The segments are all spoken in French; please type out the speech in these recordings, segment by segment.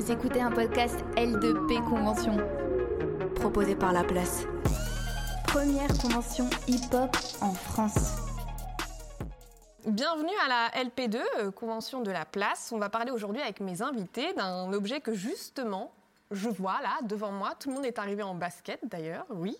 Vous écoutez un podcast L2P Convention, proposé par La Place. Première convention hip-hop en France. Bienvenue à la LP2, euh, Convention de la Place. On va parler aujourd'hui avec mes invités d'un objet que justement je vois là devant moi, tout le monde est arrivé en basket d'ailleurs, oui.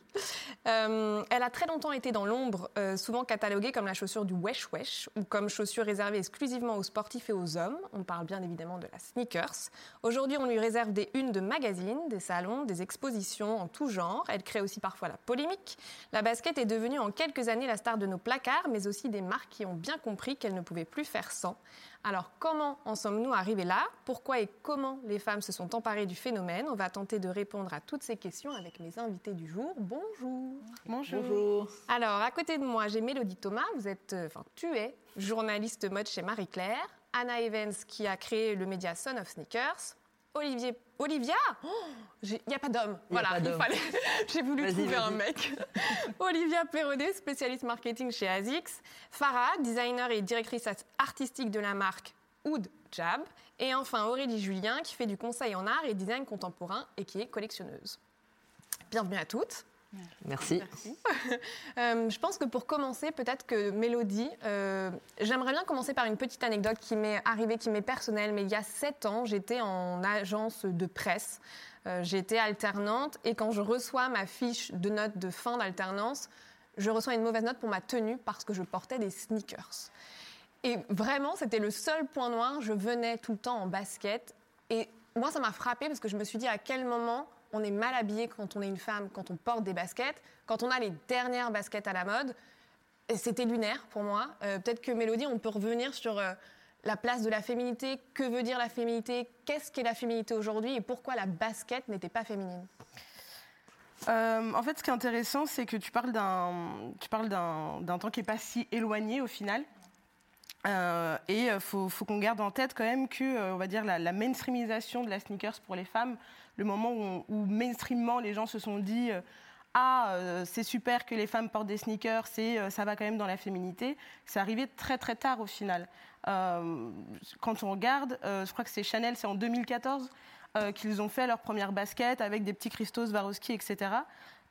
Euh, elle a très longtemps été dans l'ombre, euh, souvent cataloguée comme la chaussure du wesh wesh ou comme chaussure réservée exclusivement aux sportifs et aux hommes. On parle bien évidemment de la sneakers. Aujourd'hui, on lui réserve des unes de magazines, des salons, des expositions en tout genre. Elle crée aussi parfois la polémique. La basket est devenue en quelques années la star de nos placards, mais aussi des marques qui ont bien compris qu'elle ne pouvait plus faire sans. Alors comment en sommes-nous arrivés là? Pourquoi et comment les femmes se sont emparées du phénomène? On va tenter de répondre à toutes ces questions avec mes invités du jour. Bonjour. Bonjour. Alors à côté de moi, j'ai Mélodie Thomas. Vous êtes, euh, enfin tu es journaliste mode chez Marie Claire. Anna Evans qui a créé le média Son of Sneakers. Olivier, Olivia Il n'y a pas d'homme. Voilà, il fallait. J'ai voulu trouver un mec. Olivia Perronet, spécialiste marketing chez ASICS. Farah, designer et directrice artistique de la marque Oud Jab. Et enfin Aurélie Julien, qui fait du conseil en art et design contemporain et qui est collectionneuse. Bienvenue à toutes. Merci. Euh, je pense que pour commencer, peut-être que Mélodie, euh, j'aimerais bien commencer par une petite anecdote qui m'est arrivée, qui m'est personnelle. Mais il y a sept ans, j'étais en agence de presse. Euh, j'étais alternante et quand je reçois ma fiche de notes de fin d'alternance, je reçois une mauvaise note pour ma tenue parce que je portais des sneakers. Et vraiment, c'était le seul point noir. Je venais tout le temps en basket. Et moi, ça m'a frappé parce que je me suis dit à quel moment on est mal habillé quand on est une femme, quand on porte des baskets, quand on a les dernières baskets à la mode. C'était lunaire pour moi. Euh, Peut-être que Mélodie, on peut revenir sur euh, la place de la féminité. Que veut dire la féminité? Qu'est-ce qu'est la féminité aujourd'hui? Et pourquoi la basket n'était pas féminine? Euh, en fait, ce qui est intéressant, c'est que tu parles d'un, temps qui n'est pas si éloigné au final. Et il faut, qu'on garde en tête quand même que, on va dire, la, la mainstreamisation de la sneakers pour les femmes, le moment où, où mainstreamement les gens se sont dit euh, ah euh, c'est super que les femmes portent des sneakers, c'est euh, ça va quand même dans la féminité. C'est arrivé très très tard au final. Quand on regarde, je crois que c'est Chanel, c'est en 2014 euh, qu'ils ont fait leur première basket avec des petits Christos, Swarovski, etc.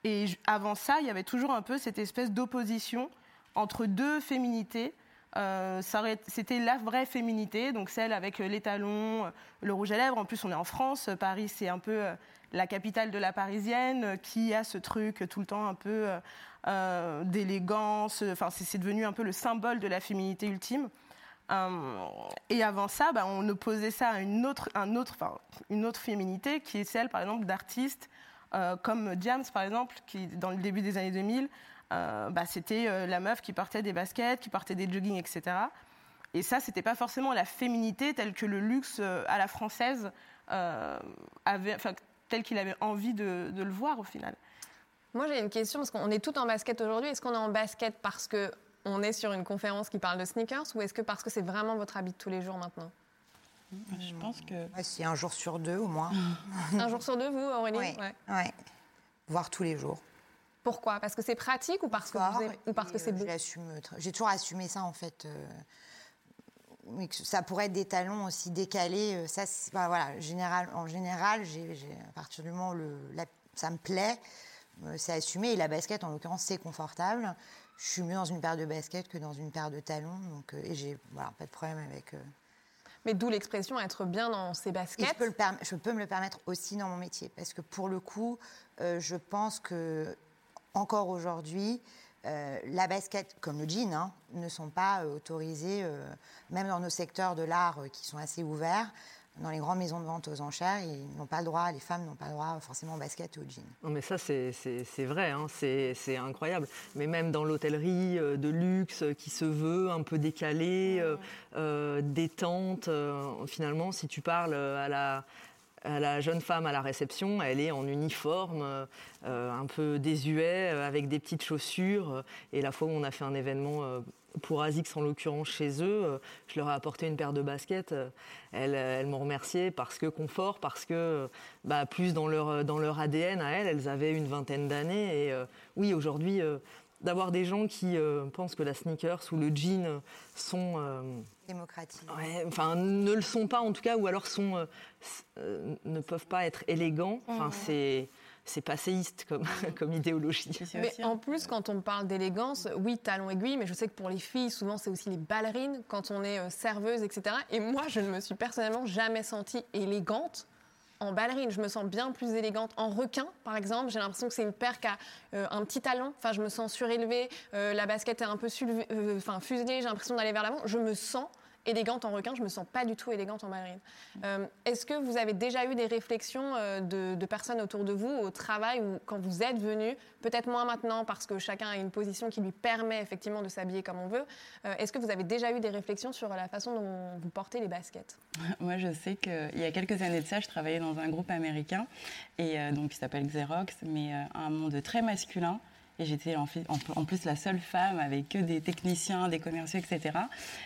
Et avant ça, il y avait toujours un peu cette espèce d'opposition entre deux féminités. Euh, C'était la vraie féminité, donc celle avec euh, les talons, euh, le rouge à lèvres. En plus, on est en France. Paris, c'est un peu la capitale de la parisienne, qui a ce truc tout le temps un peu d'élégance. Enfin, c'est devenu un peu le symbole de la féminité ultime. Et avant ça, bah, on opposait ça à une autre, une autre féminité qui est celle, par exemple, d'artistes comme Diams, par exemple, qui, dans le début des années 2000, euh, bah, c'était euh, la meuf qui portait des baskets, qui portait des joggings, etc. Et ça, c'était pas forcément la féminité telle que le luxe euh, à la française euh, avait, enfin, tel qu'il avait envie de, de le voir au final. Moi, j'ai une question parce qu'on est tout en basket aujourd'hui. Est-ce qu'on est en basket parce que on est sur une conférence qui parle de sneakers ou est-ce que parce que c'est vraiment votre habit de tous les jours maintenant? Je pense que. Ouais, c'est un jour sur deux au moins. Un jour sur deux, vous, Aurélie? Ouais. Ouais. Ouais. Voire tous les jours. Pourquoi? Parce que c'est pratique ou parce que, Soir, vous aimez- ou parce que c'est euh, beau? tr- J'ai toujours assumé ça en fait. euh, ça pourrait être des talons aussi décalés. euh, Ça, voilà, général, en général, à partir du moment où le, la- ça me plaît, euh, c'est assumé. Et la basket, en l'occurrence, c'est confortable. Je suis mieux dans une paire de baskets que dans une paire de talons. Donc, euh, et j'ai voilà, pas de problème avec. euh, Mais d'où l'expression être bien dans ses Et baskets. je peux, le perm- je peux me le permettre aussi dans mon métier, parce que pour le coup, euh, je pense que encore aujourd'hui, euh, la basket, comme le jean, hein, ne sont pas euh, autorisés, euh, même dans nos secteurs de l'art euh, qui sont assez ouverts. Dans les grandes maisons de vente aux enchères, ils n'ont pas le droit, les femmes n'ont pas le droit forcément au basket ou au jean. Non, mais ça, c'est vrai, hein, c'est incroyable. Mais même dans l'hôtellerie de luxe qui se veut un peu décalée, détente, finalement, si tu parles à la, la jeune femme à la réception, elle est en uniforme, euh, euh, un peu désuet, euh, avec des petites chaussures. euh, Et la fois où on a fait un événement euh, pour ASICS, en l'occurrence chez eux, euh, je leur ai apporté une paire de baskets. euh, Elles, m'ont remercié parce que confort, parce que euh, bah, plus dans leur, dans leur ADN à elles, elles avaient une vingtaine d'années. Et euh, oui, aujourd'hui, euh, d'avoir des gens qui pensent que la sneakers ou le jean sont démocratiques. enfin, ne le sont pas en tout cas, ou alors sont, ne peuvent pas être élégants. Enfin, mmh. c'est c'est passéiste comme, comme idéologie. Mais en plus, quand on parle d'élégance, oui, talons aiguilles, mais je sais que pour les filles, souvent, c'est aussi les ballerines, quand on est euh, serveuse, etc. Et moi, je ne me suis personnellement jamais sentie élégante en ballerine. Je me sens bien plus élégante en requin, par exemple. J'ai l'impression que c'est une paire qui a euh, un petit talon. Enfin, je me sens surélevée. Euh, la basket est un peu enfin, fuselée. J'ai l'impression d'aller vers l'avant. Je me sens élégante en requin, je me sens pas du tout élégante en ballerine. Euh, est-ce que vous avez déjà eu des réflexions euh, de, personnes autour de vous au travail ou quand vous êtes venu, peut-être moins maintenant parce que chacun a une position qui lui permet effectivement de s'habiller comme on veut. Euh, est-ce que vous avez déjà eu des réflexions sur la façon dont vous portez les baskets? Moi, je sais qu'il y a quelques années de ça, je travaillais dans un groupe américain et donc qui s'appelle Xerox, mais un monde très masculin. Et j'étais en, plus la seule femme avec que des techniciens, des commerciaux, etc.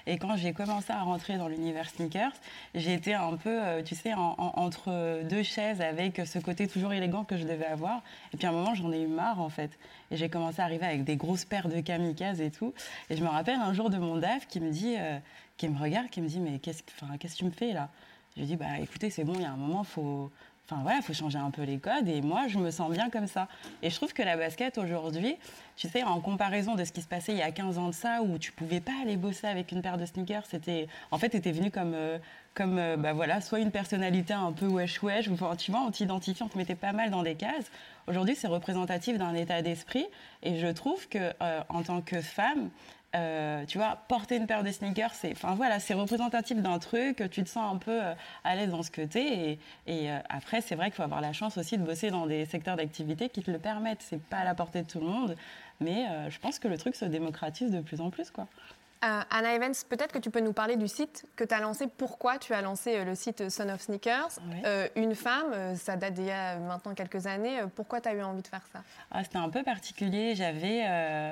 Et quand j'ai commencé à rentrer dans l'univers sneakers, été un peu, euh, tu sais, entre deux chaises avec ce côté toujours élégant que je devais avoir. Et puis à un moment, j'en ai eu marre, en fait. Et j'ai commencé à arriver avec des grosses paires de kamikazes et tout. Et je me rappelle un jour de mon DAF qui me dit, euh, qui me regarde, qui me dit, mais qu'est-ce que tu me fais là? Je lui dis, bah écoutez, c'est bon, il y a un moment, faut, Enfin voilà, il faut changer un peu les codes et moi je me sens bien comme ça. Et je trouve que la basket aujourd'hui, tu sais, en comparaison de ce qui se passait il y a 15 ans de ça, où tu pouvais pas aller bosser avec une paire de sneakers, c'était, en fait, tu étais venu comme, euh, comme euh, bah voilà, soit une personnalité un peu wesh wesh, ou tu vois, on t'identifiait, on te mettait pas mal dans des cases. Aujourd'hui, c'est représentatif d'un état d'esprit et je trouve que euh, en tant que femme, euh, tu vois, porter une paire de sneakers, c'est, enfin voilà, c'est représentatif d'un truc. Tu te sens un peu euh, à l'aise dans ce que t'es. Et, euh, après, c'est vrai qu'il faut avoir la chance aussi de bosser dans des secteurs d'activité qui te le permettent. C'est pas à la portée de tout le monde, mais je pense que le truc se démocratise de plus en plus, quoi. Euh, Anna Evans, peut-être que tu peux nous parler du site que tu as lancé. Pourquoi tu as lancé euh, le site Son of Sneakers euh, Une femme, ça date d'il y a maintenant quelques années. Pourquoi tu as eu envie de faire ça? Ah, C'était un peu particulier. J'avais,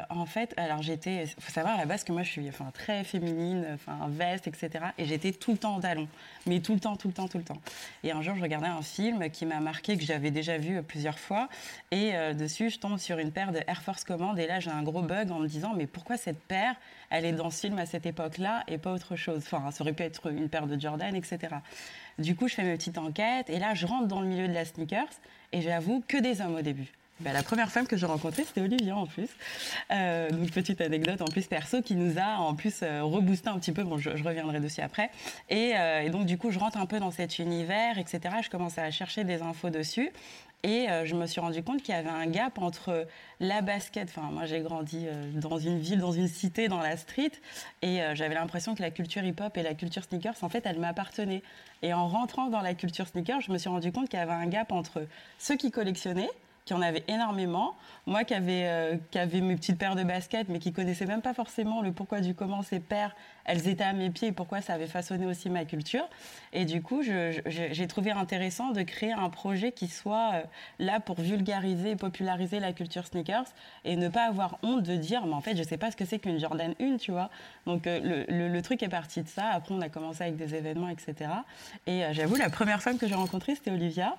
en fait, alors j'étais, il faut savoir à la base que moi je suis enfin, très féminine, enfin, veste, etc. Et j'étais tout le temps en talons. Mais tout le temps, tout le temps, tout le temps. Et un jour, je regardais un film qui m'a marqué, que j'avais déjà vu plusieurs fois. Et dessus, je tombe sur une paire de Air Force Command. Et là, j'ai un gros bug en me disant, mais pourquoi cette paire, elle est dans film à cette époque-là et pas autre chose. Enfin, ça aurait pu être une paire de Jordan, etc. Du coup, je fais mes petites enquêtes et là, je rentre dans le milieu de la sneakers et j'avoue que des hommes au début. Ben, la première femme que j'ai rencontrée, c'était Olivia en plus. Euh, donc petite anecdote en plus perso qui nous a en plus euh, reboosté un petit peu. Bon, je, reviendrai dessus après. Et, euh, et, donc du coup, je rentre un peu dans cet univers, etc. Je commence à chercher des infos dessus. Et euh, je me suis rendu compte qu'il y avait un gap entre la basket. Enfin, moi, j'ai grandi euh, dans une ville, dans une cité, dans la street, et euh, j'avais l'impression que la culture hip-hop et la culture sneakers, en fait, elles m'appartenaient. Et en rentrant dans la culture sneakers, je me suis rendu compte qu'il y avait un gap entre ceux qui collectionnaient qui en avait énormément. Moi qui avais, euh, qui avait mes petites paires de baskets, mais qui connaissais même pas forcément le pourquoi du comment ces paires, elles étaient à mes pieds et pourquoi ça avait façonné aussi ma culture. Et du coup, j'ai trouvé intéressant de créer un projet qui soit euh, là pour vulgariser et populariser la culture sneakers et ne pas avoir honte de dire, mais en fait, je sais pas ce que c'est qu'une Jordan 1, tu vois. Donc euh, le, le, truc est parti de ça. Après, on a commencé avec des événements, etc. Et j'avoue, la première femme que j'ai rencontrée, c'était Olivia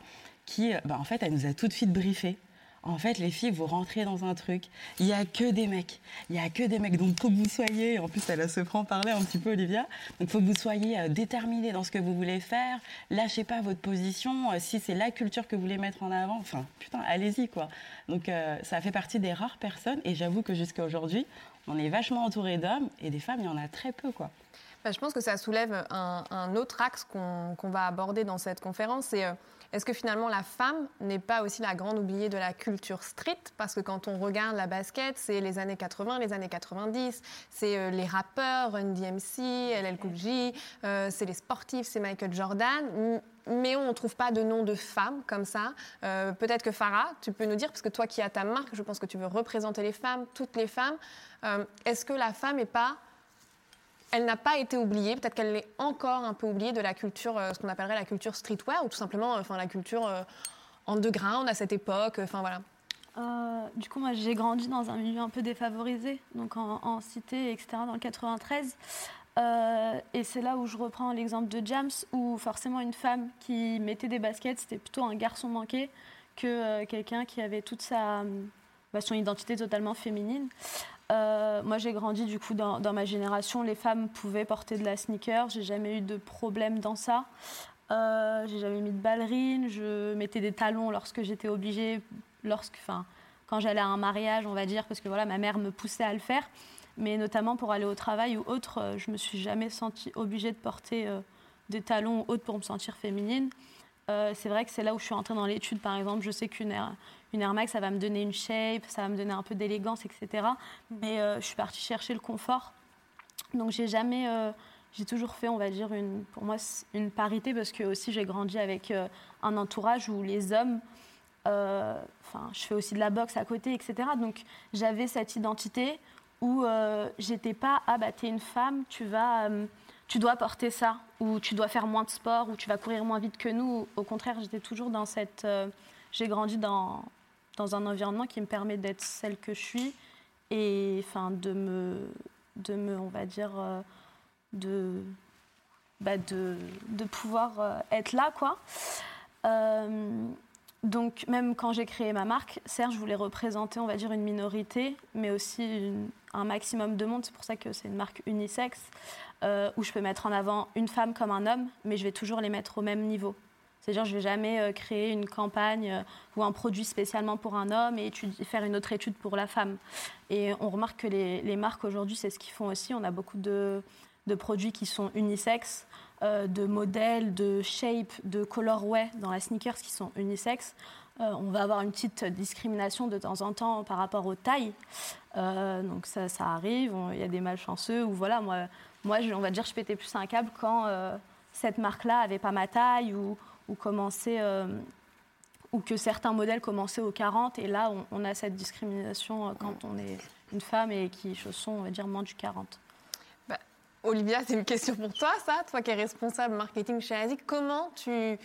qui, bah, en fait, elle nous a tout de suite briefé. En fait, les filles, vous rentrez dans un truc. Il n'y a que des mecs. Il n'y a que des mecs. Donc, il faut que vous soyez, en plus, elle se prend parler un petit peu, Olivia. Donc, il faut que vous soyez euh, déterminés dans ce que vous voulez faire. Lâchez pas votre position. Euh, si c'est la culture que vous voulez mettre en avant, enfin, putain, allez-y, quoi. Donc, euh, ça fait partie des rares personnes. Et j'avoue que jusqu'à aujourd'hui, on est vachement entouré d'hommes. Et des femmes, il y en a très peu, quoi. Bah, je pense que ça soulève un, autre axe qu'on va aborder dans cette conférence. C'est est-ce que finalement la femme n'est pas aussi la grande oubliée de la culture street? Parce que quand on regarde la basket, c'est les années 80, les années 90, c'est euh, les rappeurs, Run DMC, LL Cool J, euh, c'est les sportifs, c'est Michael Jordan. Mais on ne trouve pas de nom de femme comme ça. Euh, peut-être que Farah, tu peux nous dire, parce que toi qui as ta marque, je pense que tu veux représenter les femmes, toutes les femmes. Est-ce que la femme n'est pas elle n'a pas été oubliée, peut-être qu'elle est encore un peu oubliée de la culture, euh, ce qu'on appellerait la culture streetwear, ou tout simplement enfin, la culture euh, underground à cette époque. Enfin voilà. Euh, du coup, moi, j'ai grandi dans un milieu un peu défavorisé, donc en, cité, etc., dans le 93. et c'est là où je reprends l'exemple de James, où forcément une femme qui mettait des baskets, c'était plutôt un garçon manqué que quelqu'un qui avait toute sa bah, son identité totalement féminine. Euh, moi, j'ai grandi du coup dans, ma génération. Les femmes pouvaient porter de la sneaker. J'ai jamais eu de problème dans ça. Euh, j'ai jamais mis de ballerine. Je mettais des talons lorsque j'étais obligée, lorsque, enfin, quand j'allais à un mariage, on va dire, parce que voilà, ma mère me poussait à le faire. Mais notamment pour aller au travail ou autre, euh, je me suis jamais sentie obligée de porter euh, des talons ou autre pour me sentir féminine. C'est vrai que c'est là où je suis entrée dans l'étude, par exemple. Je sais qu'une Air, une Air Max, ça va me donner une shape, ça va me donner un peu d'élégance, etc. Mais je suis partie chercher le confort. Donc j'ai jamais j'ai toujours fait, on va dire, une, pour moi, une parité parce que aussi j'ai grandi avec euh, un entourage où les hommes, euh, enfin, je fais aussi de la boxe à côté, etc. Donc j'avais cette identité où euh, j'étais pas, ah bah t'es une femme, tu vas, tu dois porter ça, ou tu dois faire moins de sport, ou tu vas courir moins vite que nous. Au contraire, j'étais toujours dans cette, j'ai grandi dans dans un environnement qui me permet d'être celle que je suis et enfin de me, de me, on va dire de, bah de, de, pouvoir euh, être là, quoi. Euh, donc même quand j'ai créé ma marque, certes, je voulais représenter, on va dire, une minorité, mais aussi un maximum de monde. C'est pour ça que c'est une marque unisexe, euh, où je peux mettre en avant une femme comme un homme, mais je vais toujours les mettre au même niveau. C'est-à-dire, je ne vais jamais créer une campagne ou un produit spécialement pour un homme et faire une autre étude pour la femme. Et on remarque que les, marques aujourd'hui, c'est ce qu'ils font aussi. On a beaucoup de, produits qui sont unisexes, euh, de modèles, de shape, de colorway dans la sneakers qui sont unisexes. Euh, on va avoir une petite discrimination de temps en temps par rapport aux tailles. Euh, donc ça, ça arrive, il y a des malchanceux ou voilà, moi, moi on va dire je pétais plus un câble quand cette marque-là avait pas ma taille ou, commençait ou que certains modèles commençaient aux 40 et là on, a cette discrimination quand on est une femme et qui chaussons on va dire moins du 40. Olivia, c'est une question pour toi, ça, toi qui es responsable marketing chez ASIC. Comment tu.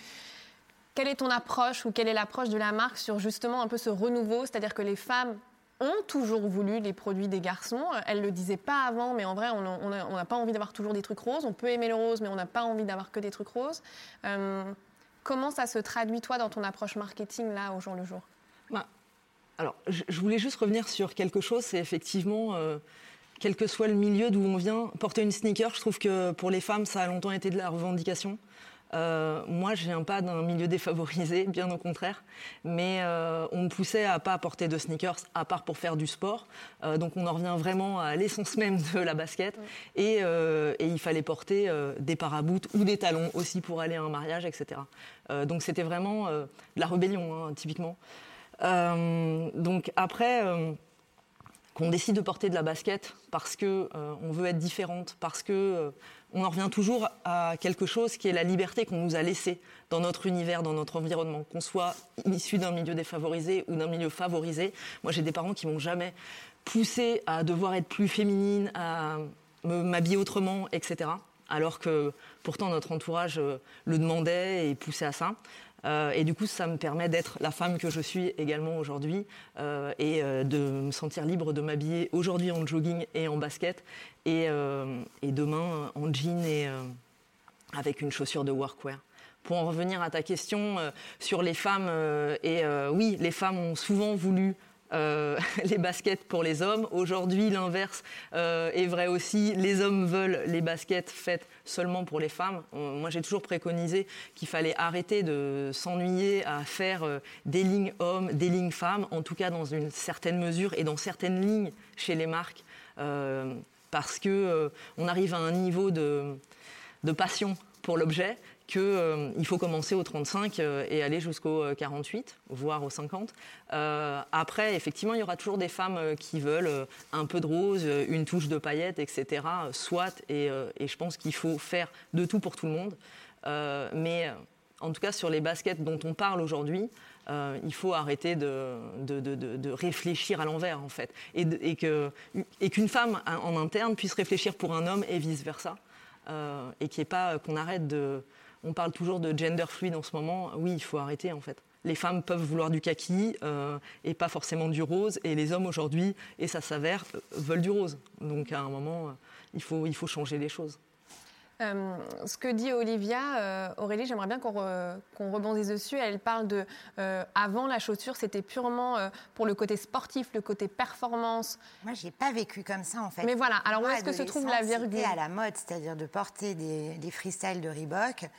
Quelle est ton approche ou quelle est l'approche de la marque sur justement un peu ce renouveau? C'est-à-dire que les femmes ont toujours voulu les produits des garçons. Elles ne le disaient pas avant, mais en vrai, on n'a pas envie d'avoir toujours des trucs roses. On peut aimer le rose, mais on n'a pas envie d'avoir que des trucs roses. Euh, comment ça se traduit, toi, dans ton approche marketing, là, au jour le jour? Bah, Alors, je, voulais juste revenir sur quelque chose. C'est effectivement. Euh, quel que soit le milieu d'où on vient, porter une sneaker, je trouve que pour les femmes, ça a longtemps été de la revendication. Euh, moi, je viens pas d'un milieu défavorisé, bien au contraire, mais euh, on me poussait à pas porter de sneakers à part pour faire du sport. Euh, donc, on en revient vraiment à l'essence même de la basket. Et, il fallait porter des paraboutes ou des talons aussi pour aller à un mariage, etc. donc, c'était vraiment de la rébellion, hein, typiquement. donc, après qu'on décide de porter de la basket parce que euh, on veut être différente, parce que euh, on en revient toujours à quelque chose qui est la liberté qu'on nous a laissée dans notre univers, dans notre environnement, qu'on soit issu d'un milieu défavorisé ou d'un milieu favorisé. Moi, j'ai des parents qui m'ont jamais poussé à devoir être plus féminine, à m'habiller autrement, etc. Alors que pourtant notre entourage euh, le demandait et poussait à ça. Euh, et du coup, ça me permet d'être la femme que je suis également aujourd'hui euh, et euh, de me sentir libre de m'habiller aujourd'hui en jogging et en basket et, et demain en jean et avec une chaussure de workwear. Pour en revenir à ta question sur les femmes, et oui, les femmes ont souvent voulu euh, les baskets pour les hommes. Aujourd'hui, l'inverse euh, est vrai aussi. Les hommes veulent les baskets faites seulement pour les femmes. Euh, moi, j'ai toujours préconisé qu'il fallait arrêter de s'ennuyer à faire des lignes hommes, des lignes femmes, en tout cas dans une certaine mesure et dans certaines lignes chez les marques, parce que on arrive à un niveau de, de passion pour l'objet qu'il euh, faut commencer au 35 euh, et aller jusqu'au 48, euh, voire au 50. après, effectivement, il y aura toujours des femmes qui veulent un peu de rose, une touche de paillettes, etc. Soit, et, et je pense qu'il faut faire de tout pour tout le monde. mais en tout cas, sur les baskets dont on parle aujourd'hui, il faut arrêter de, réfléchir à l'envers, en fait. Et, et qu'une femme en interne puisse réfléchir pour un homme et vice-versa. et ait pas qu'on arrête de, on parle toujours de gender fluide en ce moment. Oui, il faut arrêter en fait. Les femmes peuvent vouloir du kaki euh, et pas forcément du rose, et les hommes aujourd'hui, et ça s'avère, euh, veulent du rose. Donc à un moment, euh, il, faut, il faut changer les choses. Euh, ce que dit Olivia, euh, Aurélie, j'aimerais bien qu'on re- qu'on rebondisse dessus. Elle parle de euh, avant la chaussure, c'était purement pour le côté sportif, le côté performance. Moi, j'ai pas vécu comme ça en fait. Mais voilà, alors où est-ce que se trouve la virgule à la mode, c'est-à-dire de porter des, des freestyles de Reebok.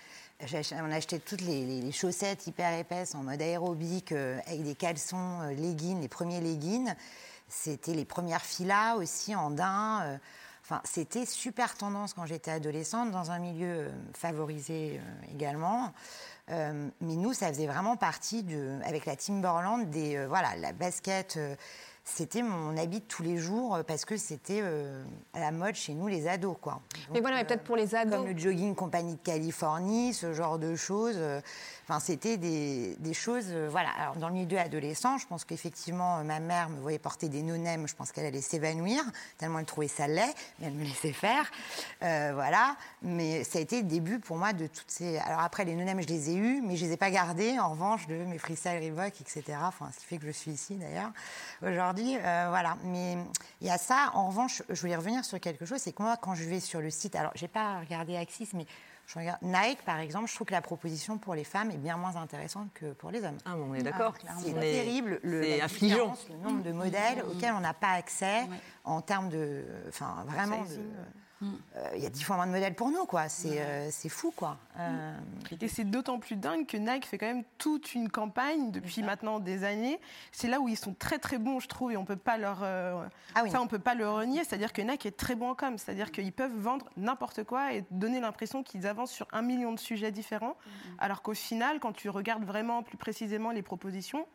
On achetait toutes les, les- les chaussettes hyper épaisses en mode aérobique, avec des caleçons, leggings, les premiers leggings. C'était les premières filas aussi en daim. C'était super tendance quand j'étais adolescente, dans un milieu euh, favorisé euh, également. Euh, mais nous, ça faisait vraiment partie, de, avec la Timberland, des, voilà, la basket. C'était mon habit de tous les jours euh, parce que c'était euh, à la mode chez nous, les ados. Quoi. Mais voilà, mais euh, peut-être pour les ados. comme le jogging compagnie de Californie, ce genre de choses. Enfin, c'était des, des choses. voilà. Alors, dans le milieu adolescent, je pense qu'effectivement, ma mère me voyait porter des nonems. Je pense qu'elle allait s'évanouir, tellement elle trouvait ça laid, mais elle me laissait faire. Euh, voilà. Mais ça a été le début pour moi de toutes ces. Alors, après, les nonems, je les ai eus, mais je les ai pas gardés. En revanche, de mes freestyle Reebok, etc. Enfin, ce qui fait que je suis ici, d'ailleurs, aujourd'hui. Euh, voilà. Mais il y a ça. En revanche, je voulais revenir sur quelque chose. C'est que moi, quand je vais sur le site, alors, j'ai pas regardé Axis, mais je regarde Nike, par exemple, je trouve que la proposition pour les femmes est bien moins intéressante que pour les hommes. Ah, mais on est d'accord. C'est terrible le, c'est la affligeant. le nombre de modèles auxquels on n'a pas accès en termes de, enfin vraiment, de- euh, il y a dix fois moins de modèles pour nous, quoi. C'est euh, fou, quoi. Euh, Et c'est d'autant plus dingue que Nike fait quand même toute une campagne depuis maintenant des années. C'est là où ils sont très très bons, je trouve, et on peut pas leur, Ah oui. ça on peut pas le renier. C'est-à-dire que Nike est très bon en com, c'est-à-dire qu'ils peuvent vendre n'importe quoi et donner l'impression qu'ils avancent sur un million de sujets différents, alors qu'au final, quand tu regardes vraiment plus précisément les propositions,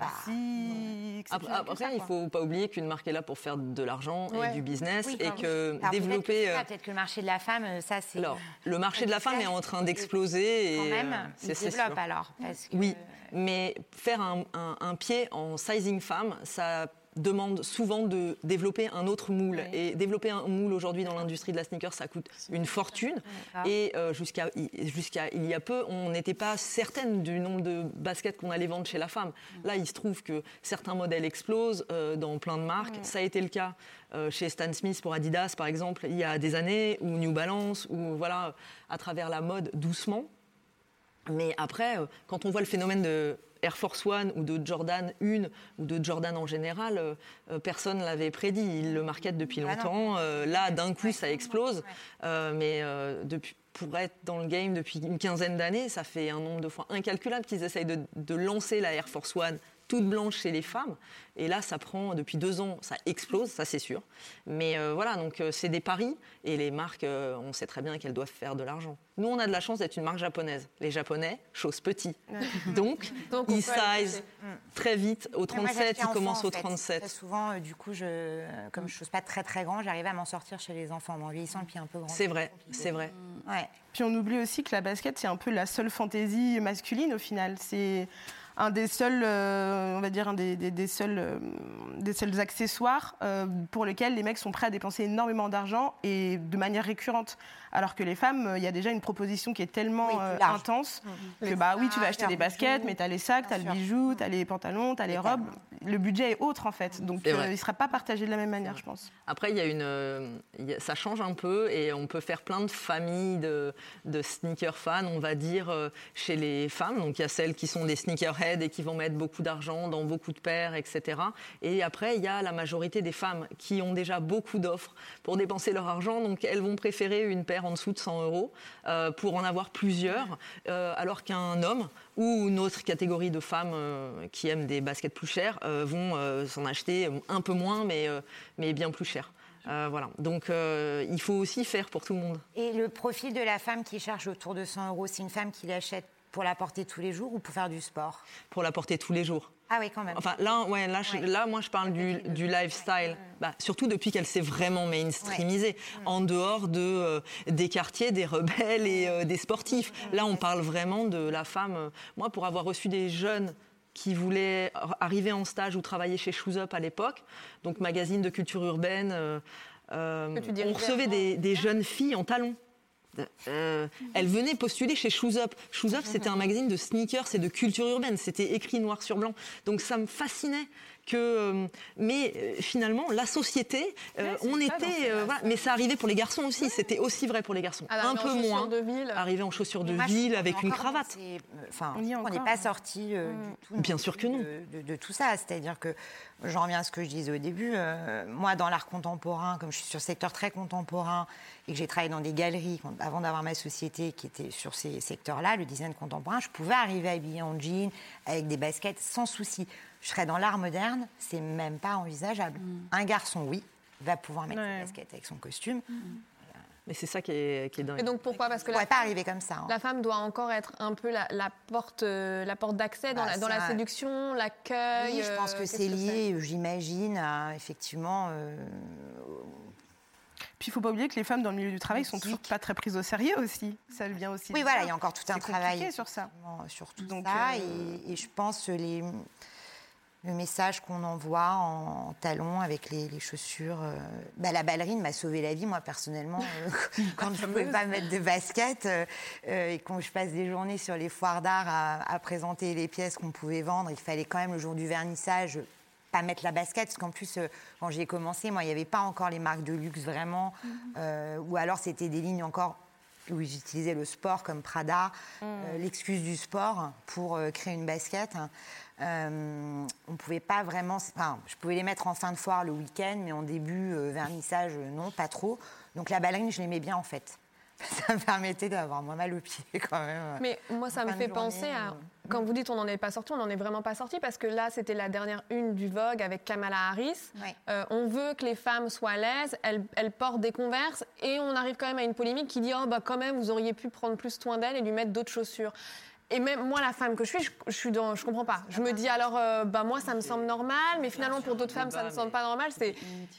pas si Après, exceptionnel après, ça, il faut pas oublier qu'une marque est là pour faire de l'argent Ouais. et du business oui, et que alors, peut-être développer. que euh, Peut-être que le marché de la femme, euh, ça, c'est. alors, le marché de la femme est en train d'exploser Quand et même, euh, il c'est c'est développe sûr. alors. Parce que, Oui, mais faire un, un- un pied en sizing femme, ça demande souvent de développer un autre moule. Et développer un moule aujourd'hui dans l'industrie de la sneaker, ça coûte une fortune. Et euh, jusqu'à jusqu'à il y a peu, on n'était pas certaine du nombre de baskets qu'on allait vendre chez la femme. Là, il se trouve que certains modèles explosent euh, dans plein de marques. Ça a été le cas euh, chez Stan Smith pour Adidas, par exemple, il y a des années, ou New Balance, ou voilà, à travers la mode doucement. Mais après, quand on voit le phénomène de Air Force One ou de Jordan 1 ou de Jordan en général, euh, euh, personne ne l'avait prédit. Ils le marketent depuis Ah longtemps. Euh, là, d'un coup, ça explose. Euh, mais depuis, pour être dans le game depuis une quinzaine d'années, ça fait un nombre de fois incalculable qu'ils essayent de, de lancer la Air Force One toute blanche chez les femmes. Et là, ça prend depuis deux ans, ça explose, ça c'est sûr. Mais euh, voilà, donc euh, c'est des paris. Et les marques, euh, on sait très bien qu'elles doivent faire de l'argent. Nous, on a de la chance d'être une marque japonaise. Les Japonais chaussent petit. Donc, Donc, on ils size chercher. très vite. Au Moi, 37, j'achetais ils commencent en au fait. 37. Très souvent, euh, du coup, je, comme je ne pas très très grand, j'arrivais à m'en sortir chez les enfants. Mais en vieillissant, le pied un peu grand. C'est vrai, c'est vrai. Ouais. Puis on oublie aussi que la basket, c'est un peu la seule fantaisie masculine au final. C'est un des seuls, accessoires pour lesquels les mecs sont prêts à dépenser énormément d'argent et de manière récurrente. Alors que les femmes, euh, il y a déjà une proposition qui est tellement Oui, euh, intense que Les bah oui, tu vas acheter des baskets, bijoux. mais tu as les sacs, tu as le bijou, tu as les pantalons, tu as les robes. Le budget est autre en fait. Donc euh, il ne sera pas partagé de la même manière, je pense. Après, il y a une, euh, il y a- ça change un peu et on peut faire plein de familles de, de sneaker fans, on va dire, euh, chez les femmes. Donc, il y a celles qui sont des sneakerheads et qui vont mettre beaucoup d'argent dans beaucoup de paires, etc. Et après, il y a la majorité des femmes qui ont déjà beaucoup d'offres pour dépenser leur argent. Donc, elles vont préférer une paire en dessous de 100 euros euh, pour en avoir plusieurs, euh, alors qu'un homme ou une autre catégorie de femmes euh, qui aiment des baskets plus chères vont s'en acheter un peu moins, mais, mais bien plus cher. Euh, voilà. Donc euh, il faut aussi faire pour tout le monde. Et le profil de la femme qui cherche autour de 100 euros, c'est une femme qui l'achète pour la porter tous les jours ou pour faire du sport? Pour la porter tous les jours. Ah oui, quand même. Enfin, là, ouais, là, je- là moi, je parle du, du lifestyle. Bah, surtout depuis qu'elle s'est vraiment mainstreamisée, en dehors de, euh, des quartiers, des rebelles et euh, des sportifs. Là, on parle vraiment de la femme. euh, moi, pour avoir reçu des jeunes qui voulaient ar- arriver en stage ou travailler chez Shoes Up à l'époque, donc magazine de culture urbaine, euh, on recevait des, des jeunes filles en talons. Euh, elles venaient postuler chez Shoes Up. Shoes Up, c'était un magazine de sneakers et de culture urbaine. C'était écrit noir sur blanc. Donc ça me fascinait que, euh, mais euh, finalement, la société, euh, Ouais, on ça, était, euh, voilà, mais ça arrivait pour les garçons aussi. C'était aussi vrai pour les garçons. Alors, un mais en peu moins. de ville. Arriver en chaussures de ville avec une cravate. Enfin, On n'est pas hein. sorti euh, du tout. Bien sûr que non. De, de- de tout ça. C'est-à-dire que, j'en reviens à ce que je disais au début, euh, moi, dans l'art contemporain, comme je suis sur un secteur très contemporain et que j'ai travaillé dans des galeries quand- avant d'avoir ma société qui était sur ces secteurs-là, le design contemporain, je pouvais arriver habillée en jean, avec des baskets, sans souci. Je serais dans l'art moderne, c'est même pas envisageable. Un garçon, oui, va pouvoir mettre Ouais. ses baskets avec son costume. Mais c'est ça qui est, qui est dingue. Et donc pourquoi Parce que ne la pourrait pas arriver comme ça. hein. La femme doit encore être un peu la, la porte, euh, la porte d'accès dans, Bah, la, dans la ça- séduction, l'accueil. Oui, je pense euh, que c'est lié, j'imagine, à effectivement. euh, Puis il faut pas oublier que les femmes dans le milieu du travail sont toujours pas très prises au sérieux aussi. Ça vient aussi. Oui, voilà, il y a encore tout un travail sur ça. sur tout Donc, ça. euh, Et, et je pense que les, le message qu'on envoie en, en talons avec les, les chaussures. euh, bah, la ballerine m'a sauvé la vie, moi, personnellement. euh, quand je ne pouvais pas mettre de basket euh, et quand je passe des journées sur les foires d'art à, à présenter les pièces qu'on pouvait vendre, il fallait quand même, le jour du vernissage, pas mettre la basket, parce qu'en plus, quand j'ai commencé, moi, il n'y avait pas encore les marques de luxe vraiment, euh, ou alors c'était des lignes encore où j'utilisais le sport comme Prada, euh, l'excuse du sport pour créer une basket. Euh, on pouvait pas vraiment, enfin, je pouvais les mettre en fin de foire le week-end, mais en début euh, vernissage, euh, non, pas trop. Donc la ballerine, je l'aimais bien en fait. Ça me permettait d'avoir moins mal aux pieds quand même. Mais moi, ça me fait journée, penser à. Quand vous dites on n'en est pas sorti, on n'en est vraiment pas sorti parce que là, c'était la dernière une du Vogue avec Kamala Harris. Ouais. Euh, on veut que les femmes soient à l'aise, elles, elles portent des converses et on arrive quand même à une polémique qui dit oh bah quand même vous auriez pu prendre plus soin d'elle et lui mettre d'autres chaussures. Et même moi, la femme que je suis, je, je suis dans, je comprends pas. Je me dis alors, euh, bah moi, ça me semble normal, mais finalement pour d'autres femmes, ça ne semble pas normal. C'est,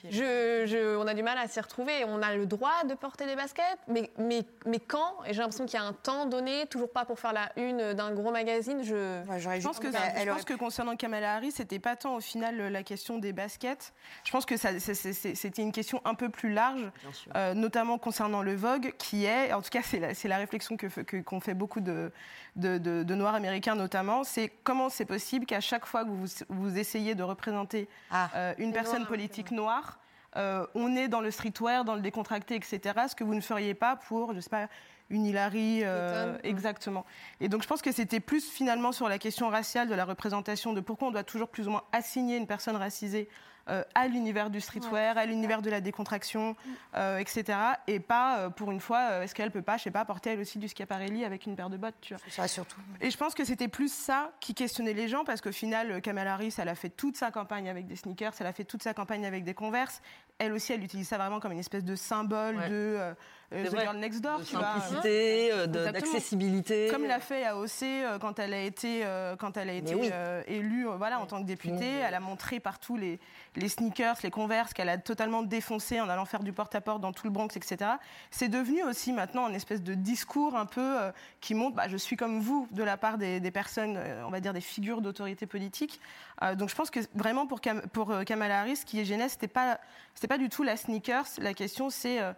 je, je- on a du mal à s'y retrouver. On a le droit de porter des baskets, mais, mais, mais quand? Et j'ai l'impression qu'il y a un temps donné, toujours pas pour faire la une d'un gros magazine. Je, pense, que, juste- je elle pense aurait que concernant Kamala Harris, c'était pas tant au final la question des baskets. Je pense que ça- c'était une question un peu plus large, euh, notamment concernant le Vogue, qui est, en tout cas, c'est la, réflexion que qu'ont fait beaucoup de, de, de- de Noirs américains notamment, c'est comment c'est possible qu'à chaque fois que vous, vous essayez de représenter Ah. euh, une personne politique noire, euh, on est dans le streetwear, dans le décontracté, etc. Ce que vous ne feriez pas pour, je sais pas, une Hillary, euh, exactement. Et donc je pense que c'était plus finalement sur la question raciale de la représentation, de pourquoi on doit toujours plus ou moins assigner une personne racisée euh, à l'univers du streetwear, à l'univers de la décontraction, euh, etc. Et pas, euh, pour une fois, euh, est-ce qu'elle peut pas, je sais pas, porter elle aussi du Schiaparelli avec une paire de bottes, tu vois. Ça, surtout. Et je pense que c'était plus ça qui questionnait les gens, parce qu'au final, euh, Kamala Harris, elle a fait toute sa campagne avec des sneakers, elle a fait toute sa campagne avec des Converse. Elle aussi, elle utilise ça vraiment comme une espèce de symbole Ouais. de euh, euh, The vrai. Girl Next Door, de tu vois. simplicité, euh, d'accessibilité. Comme l'a fait AOC euh, quand elle a été, euh, quand elle a été oui. élue voilà, en tant que députée. Elle a montré partout les, les sneakers, les Converse qu'elle a totalement défoncé en allant faire du porte-à-porte dans tout le Bronx, etc. C'est devenu aussi maintenant une espèce de discours un peu qui montre bah, je suis comme vous de la part des, des personnes, on va dire des figures d'autorité politique. Donc je pense que vraiment pour, Kam- pour Kamala Harris, ce qui est gênant, c'était pas, pas du tout la sneakers. La question c'est euh,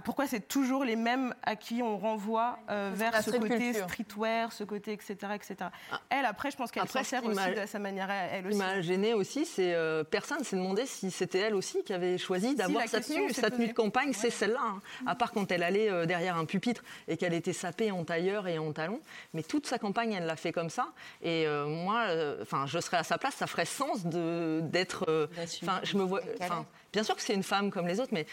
pourquoi c'est toujours les mêmes à qui on renvoie euh, vers ce street côté culture. streetwear, ce côté etc. etc. Elle, après, je pense qu'elle Après, s'en sert ce aussi de sa manière à elle Ce aussi. qui m'a gêné aussi, c'est euh, personne s'est demandé si c'était elle aussi qui avait choisi d'avoir la sa tenue. Sa tenue de campagne, c'est celle-là. hein. À part quand elle allait euh, derrière un pupitre et qu'elle était sapée en tailleur et en talons. Mais toute sa campagne, elle l'a fait comme ça. Et euh, moi, euh, enfin, je serais à sa place, ça ferait sens de d'être. euh. Enfin, je me vois. Bien sûr que c'est une femme comme les autres, mais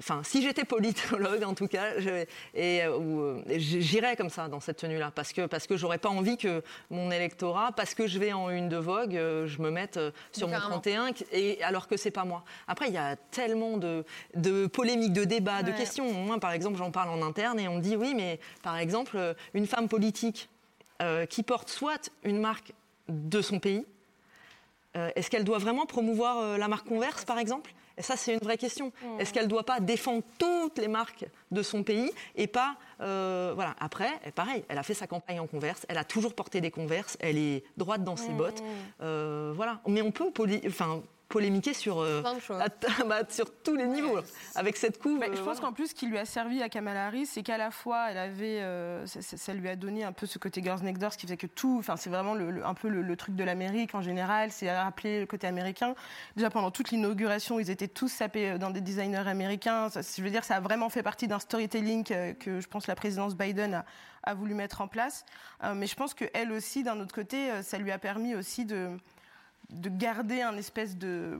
enfin, si j'étais politologue en tout cas, je, et, euh, euh, j'irais comme ça dans cette tenue-là, parce que parce que j'aurais pas envie que mon électorat, parce que je vais en une de Vogue, euh, je me mette euh, sur mon Carrément. 31, et alors que c'est pas moi. Après, il y a tellement de, de polémiques, de débats, de questions. Moi, par exemple, j'en parle en interne et on me dit oui, mais par exemple, euh, une femme politique euh, qui porte soit une marque de son pays, euh, Est-ce qu'elle doit vraiment promouvoir euh, la marque Converse, par exemple? Et ça, c'est une vraie question. Est-ce qu'elle ne doit pas défendre toutes les marques de son pays et pas... euh, voilà. Après, pareil, elle a fait sa campagne en Converse, elle a toujours porté des Converse, elle est droite dans ses bottes. Euh, voilà. Mais on peut... poli- Enfin, polémiqué sur, euh, à- bah, sur tous les niveaux. Avec cette couve. Bah, euh, je pense voilà. qu'en plus, ce qui lui a servi à Kamala Harris, c'est qu'à la fois, elle avait, euh, ça, ça- ça lui a donné un peu ce côté Girls Next Door, ce qui faisait que tout, enfin, c'est vraiment le- le- un peu le, le truc de l'Amérique en général, c'est à rappeler le côté américain. Déjà pendant toute l'inauguration, ils étaient tous sapés euh, dans des designers américains. Ça, je veux dire, ça a vraiment fait partie d'un storytelling que, que je pense la présidence Biden a, a voulu mettre en place. Euh, mais je pense que elle aussi, d'un autre côté, euh, ça lui a permis aussi de de garder un espèce de,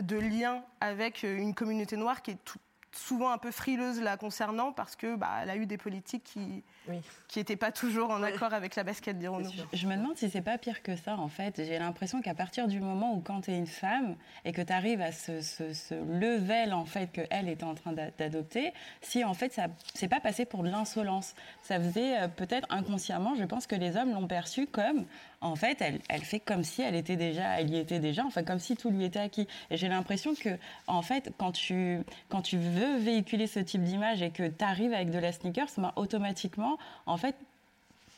de lien avec une communauté noire qui est tout- souvent un peu frileuse là concernant parce que bah, elle a eu des politiques qui Oui. qui n'étaient pas toujours en accord avec la basket dirons-nous. Je me demande si c'est pas pire que ça en fait. J'ai l'impression qu'à partir du moment où quand tu es une femme et que tu arrives à ce, ce- ce level en fait que elle était en train d'a- d'adopter, si en fait ça c'est pas passé pour de l'insolence. Ça faisait euh, peut-être inconsciemment, je pense que les hommes l'ont perçu comme en fait elle, elle fait comme si elle était déjà, elle y était déjà, enfin comme si tout lui était acquis. Et j'ai l'impression que en fait quand tu quand tu veux véhiculer ce type d'image et que tu arrives avec de la sneakers, ben, automatiquement en fait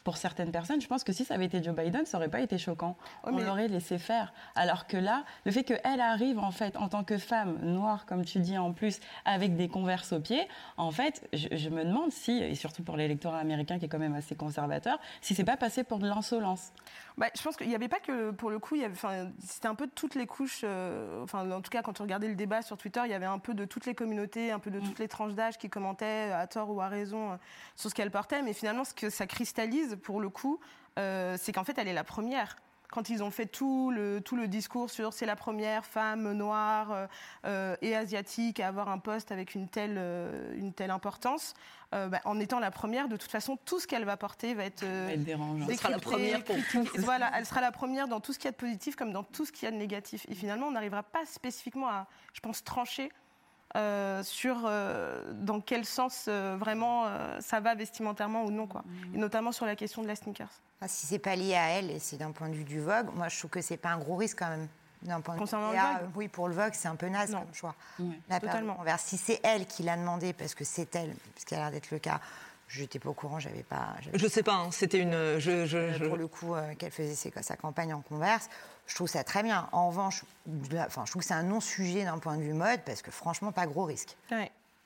pour certaines personnes, je pense que si ça avait été Joe Biden, ça aurait pas été choquant. Ouais, On mais- l'aurait laissé faire. Alors que là, le fait qu'elle arrive en fait en tant que femme noire, comme tu dis en plus, avec des converses aux pieds, en fait, je, je me demande si, et surtout pour l'électorat américain qui est quand même assez conservateur, si c'est pas passé pour de l'insolence. Bah, je pense qu'il n'y avait pas que, pour le coup, il y avait- enfin, c'était un peu de toutes les couches. euh, enfin, en tout cas, quand tu regardais le débat sur Twitter, il y avait un peu de toutes les communautés, un peu de toutes les tranches d'âge qui commentaient à tort ou à raison euh, sur ce qu'elle portait. Mais finalement, ce que ça cristallise, pour le coup, euh, c'est qu'en fait, elle est la première. Quand ils ont fait tout le, tout le discours sur c'est la première femme noire euh, euh, et asiatique à avoir un poste avec une telle, euh, une telle importance, euh, bah, en étant la première, de toute façon, tout ce qu'elle va porter va être, être dérangeant. Elle sera la première pour. Voilà, elle sera la première dans tout ce qu'il y a de positif comme dans tout ce qu'il y a de négatif. Et finalement, on n'arrivera pas spécifiquement à, je pense, trancher euh, sur euh, dans quel sens euh, vraiment euh, ça va vestimentairement ou non, quoi. Et notamment sur la question de la sneakers. Ah, si c'est pas lié à elle et c'est d'un point de vue du Vogue, moi je trouve que c'est pas un gros risque quand même. D'un point de vue Concernant le PA, Vogue euh, Oui, pour le Vogue, c'est un peu naze Non. comme choix. La Totalement. Converse. Si c'est elle qui l'a demandé, parce que c'est elle, parce qu'il a l'air d'être le cas, je n'étais pas au courant, j'avais pas. Je sais pas, hein, c'était une. Je, je- je- pour le coup euh, qu'elle faisait ses- sa campagne en converse. Je trouve ça très bien. En revanche, enfin, je trouve que c'est un non-sujet d'un point de vue mode parce que franchement, pas gros risque.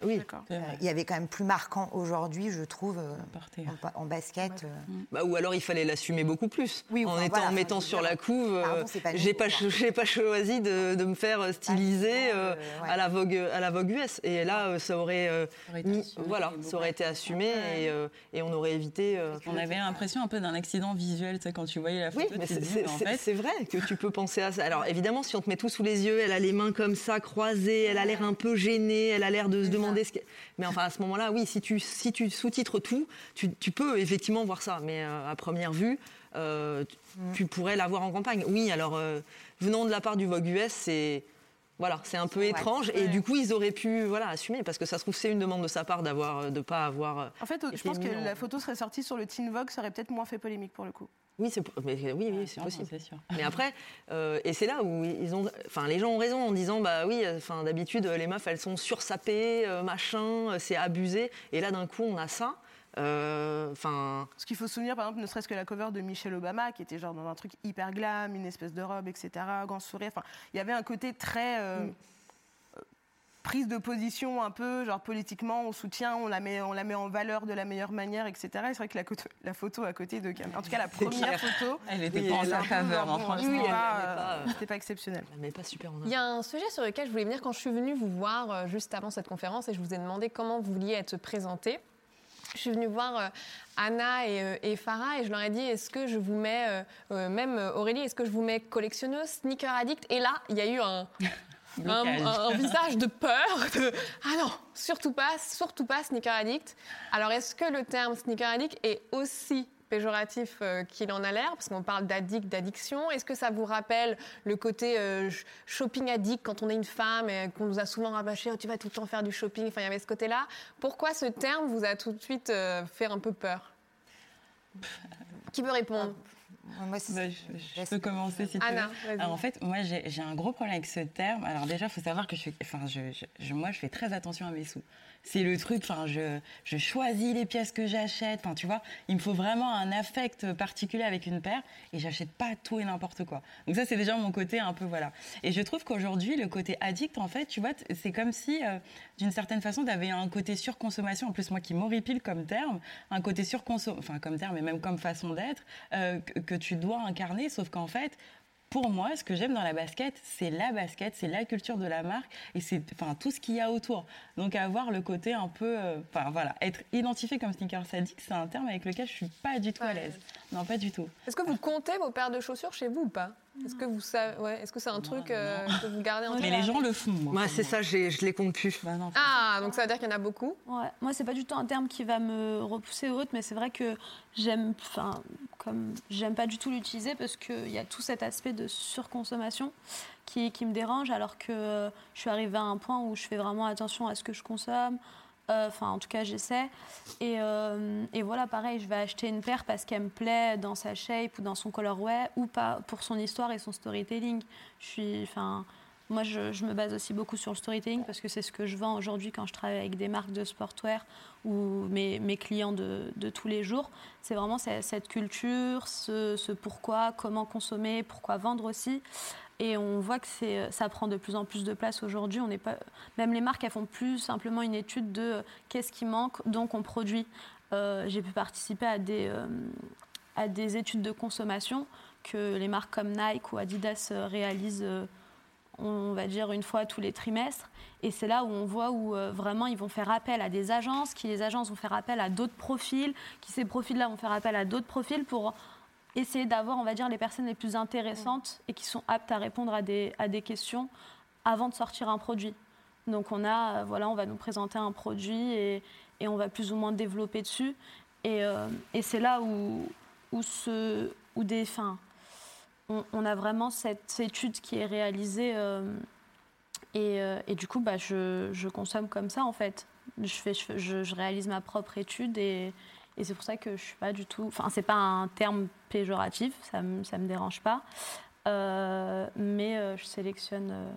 Oui. Il y avait quand même plus marquant aujourd'hui, je trouve, euh, en, basket. euh. Bah, ou alors il fallait l'assumer beaucoup plus. Oui, en enfin, étant, voilà, en mettant sur la couve, euh, j'ai pas, choisi de, de me faire styliser euh, euh, ouais. à la Vogue, à la Vogue US. Et là, ça aurait, euh, Ça aurait été mis- assumé, voilà, et ça aurait été assumé et, euh, et on aurait évité. euh, On avait l'impression un peu d'un accident visuel, tu sais, quand tu voyais la photo. Oui, mais en fait, c'est vrai que tu peux penser à ça. Alors évidemment, si on te met tout sous les yeux, elle a les mains comme ça, croisées, elle a l'air un peu gênée, elle a l'air de se demander ce. Mais enfin, à ce moment-là, oui, si tu, si tu sous-titres tout, tu, tu peux effectivement voir ça. Mais euh, à première vue, euh, tu- Mm. tu pourrais la voir en campagne. Oui, alors, euh, venant de la part du Vogue US, c'est... Voilà, c'est un peu Ouais. étrange et du coup ils auraient pu voilà assumer parce que ça se trouve c'est une demande de sa part d'avoir de pas avoir euh, En fait, je pense que en- la photo serait sortie sur le Teen Vogue, ça aurait peut-être moins fait polémique pour le coup. oui c'est oui oui c'est possible c'est sûr. Mais après, euh, et c'est là où ils ont, enfin, les gens ont raison en disant, bah oui, enfin, d'habitude, les meufs, elles sont sursapées, euh, machin, euh, c'est abusé. Et là, d'un coup, on a ça. Euh, Enfin, Ce qu'il faut se souvenir, par exemple, ne serait-ce que la cover de Michelle Obama, qui était genre dans un truc hyper glam, une espèce de robe, etc., grand sourire. Enfin, il y avait un côté très euh, euh, prise de position un peu, genre politiquement, on soutient, on la met, on la met en valeur de la meilleure manière, etc. Et c'est vrai que la, photo à côté de Cam, en tout cas la première photo, Elle était Oui, pas en sa faveur, franchement. oui, c'était pas, pas, euh, exceptionnel. mais pas super en Il y a un sujet sur lequel je voulais venir quand je suis venue vous voir juste avant cette conférence et je vous ai demandé comment vous vouliez être présenté. Je suis venue voir euh, Anna et, euh, et Farah et je leur ai dit est-ce que je vous mets, euh, même Aurélie, est-ce que je vous mets collectionneuse, sneaker addict? Et là, il y a eu un, un, Blocage. un- un visage de peur, de ah non, surtout pas, surtout pas sneaker addict. Alors est-ce que le terme sneaker addict est aussi péjoratif euh, qu'il en a l'air Parce qu'on parle d'addict, d'addiction. Est-ce que ça vous rappelle le côté euh, sh- shopping addict quand on est une femme et qu'on nous a souvent rabâché oh, tu vas tout le temps faire du shopping Enfin, il y avait ce côté-là. Pourquoi ce terme vous a tout de suite euh, fait un peu peur? Qui peut répondre? Moi, c'est- Bah, je, peux commencer si tu Anna, veux. vas-y. Alors, en fait, moi, j'ai un gros problème avec ce terme. Alors déjà, il faut savoir que je, fais, enfin, je, je- je- moi, je fais très attention à mes sous. C'est le truc, enfin, je, je choisis les pièces que j'achète. Tu vois, il me faut vraiment un affect particulier avec une paire et j'achète pas tout et n'importe quoi. Donc ça, c'est déjà mon côté un peu, voilà. Et je trouve qu'aujourd'hui, le côté addict, en fait, tu vois, c'est comme si, euh, d'une certaine façon, tu avais un côté surconsommation. En plus, moi qui m'horripile comme terme, un côté surconsommation, enfin, comme terme et même comme façon d'être, euh, que tu dois incarner, sauf qu'en fait, pour moi, ce que j'aime dans la basket, c'est la basket, c'est la culture de la marque et c'est enfin tout ce qu'il y a autour. Donc avoir le côté un peu, euh, enfin voilà, être identifié comme sneaker addict, c'est un terme avec lequel je suis pas du tout à l'aise. Non, pas du tout. Est-ce que vous comptez vos paires de chaussures chez vous ou pas? Est-ce que vous savez, ouais, est-ce que c'est un truc euh, que vous gardez en Mais tête les gens le font. moi, Moi, pour c'est ça, je les compte plus. Bah non, Ah, donc ça veut dire qu'il y en a beaucoup. Ouais, moi c'est pas du tout un terme qui va me repousser ou autre, mais c'est vrai que j'aime, enfin, comme j'aime pas du tout l'utiliser parce qu'il y a tout cet aspect de surconsommation qui, qui me dérange, alors que je suis arrivée à un point où je fais vraiment attention à ce que je consomme. Euh, Enfin, en tout cas, j'essaie. Et, euh, et voilà, pareil, je vais acheter une paire parce qu'elle me plaît dans sa shape ou dans son colorway ou pas pour son histoire et son storytelling. Je suis, enfin, moi, je, me base aussi beaucoup sur le storytelling parce que c'est ce que je vends aujourd'hui quand je travaille avec des marques de sportwear ou mes, clients de, tous les jours. C'est vraiment cette, culture, ce pourquoi, comment consommer, pourquoi vendre aussi. Et on voit que c'est, ça prend de plus en plus de place aujourd'hui. On n'est pas, même les marques, elles font plus simplement une étude de euh, qu'est-ce qui manque, donc on produit. Euh, j'ai pu participer à des, euh, à des études de consommation que les marques comme Nike ou Adidas euh, réalisent, euh, on va dire, une fois tous les trimestres. Et c'est là où on voit où euh, vraiment ils vont faire appel à des agences, qui les agences vont faire appel à d'autres profils, qui ces profils-là vont faire appel à d'autres profils pour essayer d'avoir, on va dire, les personnes les plus intéressantes et qui sont aptes à répondre à des, à des questions avant de sortir un produit. Donc on a, euh, voilà, on va nous présenter un produit et, et on va plus ou moins développer dessus. Et, euh, et c'est là où, où, ce, où des, enfin, on, on a vraiment cette étude qui est réalisée euh, et, euh, et du coup, bah, je, je consomme comme ça en fait. Je, fais- je- je réalise ma propre étude et, et c'est pour ça que je suis pas du tout. Enfin, c'est pas un terme péjoratif, ça me, ça me dérange pas. Euh, mais euh, je sélectionne euh,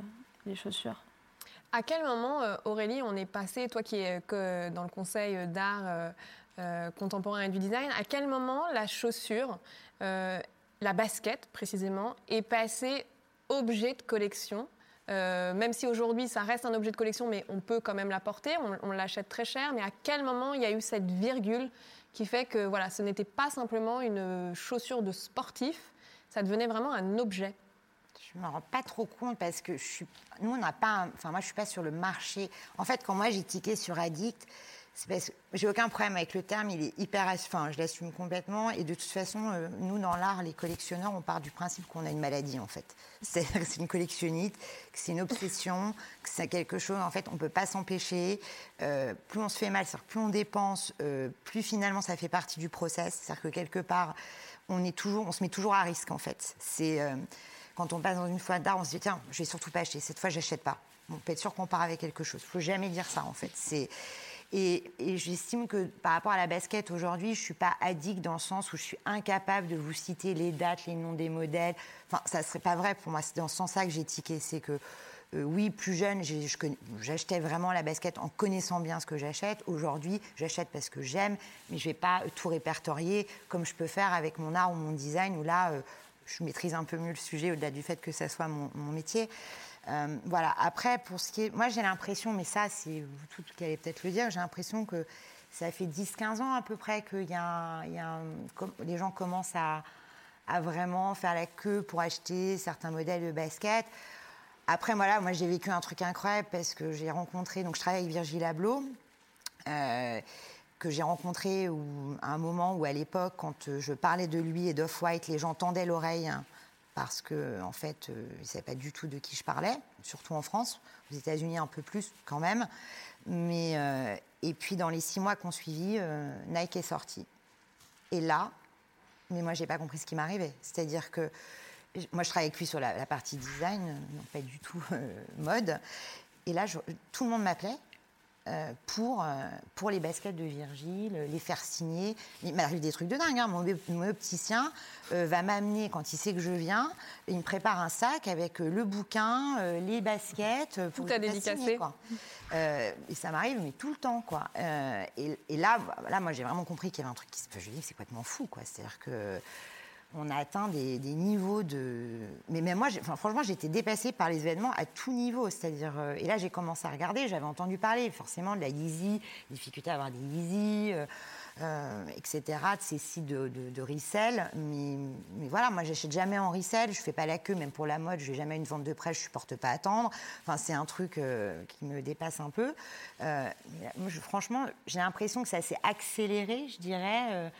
les chaussures. À quel moment, Aurélie, on est passé, toi qui es que dans le conseil d'art contemporain et du design, à quel moment la chaussure, la basket précisément, est passée objet de collection? Même si aujourd'hui ça reste un objet de collection, mais on peut quand même la porter, on l'achète très cher, mais à quel moment il y a eu cette virgule qui fait que voilà, ce n'était pas simplement une chaussure de sportif, ça devenait vraiment un objet Je me rends pas trop compte parce que je suis. Nous, on n'a pas. un- Enfin, moi, je suis pas sur le marché. En fait, quand moi j'ai tiqué sur Addict, j'ai aucun problème avec le terme. Il est hyper. Enfin, je l'assume complètement. Et de toute façon, euh, nous, dans l'art, les collectionneurs, on part du principe qu'on a une maladie, en fait. C'est que c'est une collectionnite, que c'est une obsession, que c'est quelque chose. En fait, on peut pas s'empêcher. Euh, plus on se fait mal, c'est-à-dire plus on dépense, euh, plus finalement ça fait partie du process. C'est-à-dire que quelque part, on est toujours, on se met toujours à risque, en fait. C'est quand on passe dans une foire d'art, on se dit tiens, je vais surtout pas acheter. Cette fois, j'achète pas. On peut être sûr qu'on part avec quelque chose. Il faut jamais dire ça en fait. C'est et, et j'estime que par rapport à la basket aujourd'hui, je suis pas addict dans le sens où je suis incapable de vous citer les dates, les noms des modèles. Enfin, ça serait pas vrai pour moi. C'est dans ce sens-là que j'ai tiqué. C'est que euh, oui, plus jeune, j'achetais vraiment la basket en connaissant bien ce que j'achète. Aujourd'hui, j'achète parce que j'aime, mais je vais pas tout répertorier comme je peux faire avec mon art ou mon design, où là, euh, je maîtrise un peu mieux le sujet au-delà du fait que ça soit mon métier. Euh, voilà. Après, pour ce qui est. Moi, j'ai l'impression, mais ça, c'est vous toutes qui allez peut-être le dire, j'ai l'impression que ça fait 10-15 ans à peu près que y a y a les gens commencent à, vraiment faire la queue pour acheter certains modèles de basket. Après, voilà, moi, j'ai vécu un truc incroyable parce que j'ai rencontré. Donc, je travaille avec Virgil Abloh. euh, que j'ai rencontré à un moment où, à l'époque, quand je parlais de lui et d'Off-White, les gens tendaient l'oreille hein, parce que, en fait, euh, ils ne savaient pas du tout de qui je parlais, surtout en France, aux États-Unis un peu plus quand même. Mais, euh, et puis, dans les six mois qu'on suivi, euh, Nike est sorti. Et là, mais moi, j'ai pas compris ce qui m'arrivait. C'est-à-dire que moi, je travaille avec lui sur la, partie design, non pas du tout euh, mode. Et là, je- tout le monde m'appelait euh, pour, euh, pour les baskets de Virgile, les faire signer. Il m'arrive des trucs de dingue. hein. Mon, op- mon opticien euh, va m'amener, quand il sait que je viens, il me prépare un sac avec euh, le bouquin, euh, les baskets. euh, pour Tout à dédicacer. signer, quoi. Euh, et ça m'arrive, mais tout le temps, quoi. Euh, et, et là, là, moi, j'ai vraiment compris qu'il y avait un truc qui se Je dis, c'est complètement fou, quoi. C'est-à-dire que on a atteint des, niveaux de. Mais même moi, franchement, j'étais dépassée par les événements à tout niveau. C'est-à-dire, euh, et là, j'ai commencé à regarder. J'avais entendu parler forcément de la Yeezy, difficulté à avoir des Yeezy, euh, euh, etc. De ces sites de, de, resell. Mais, voilà, moi, j'achète jamais en resell. Je fais pas la queue, même pour la mode. Je vais jamais une vente de presse. Je supporte pas attendre. Enfin, c'est un truc qui me dépasse un peu. Franchement, j'ai l'impression que ça s'est accéléré, je dirais.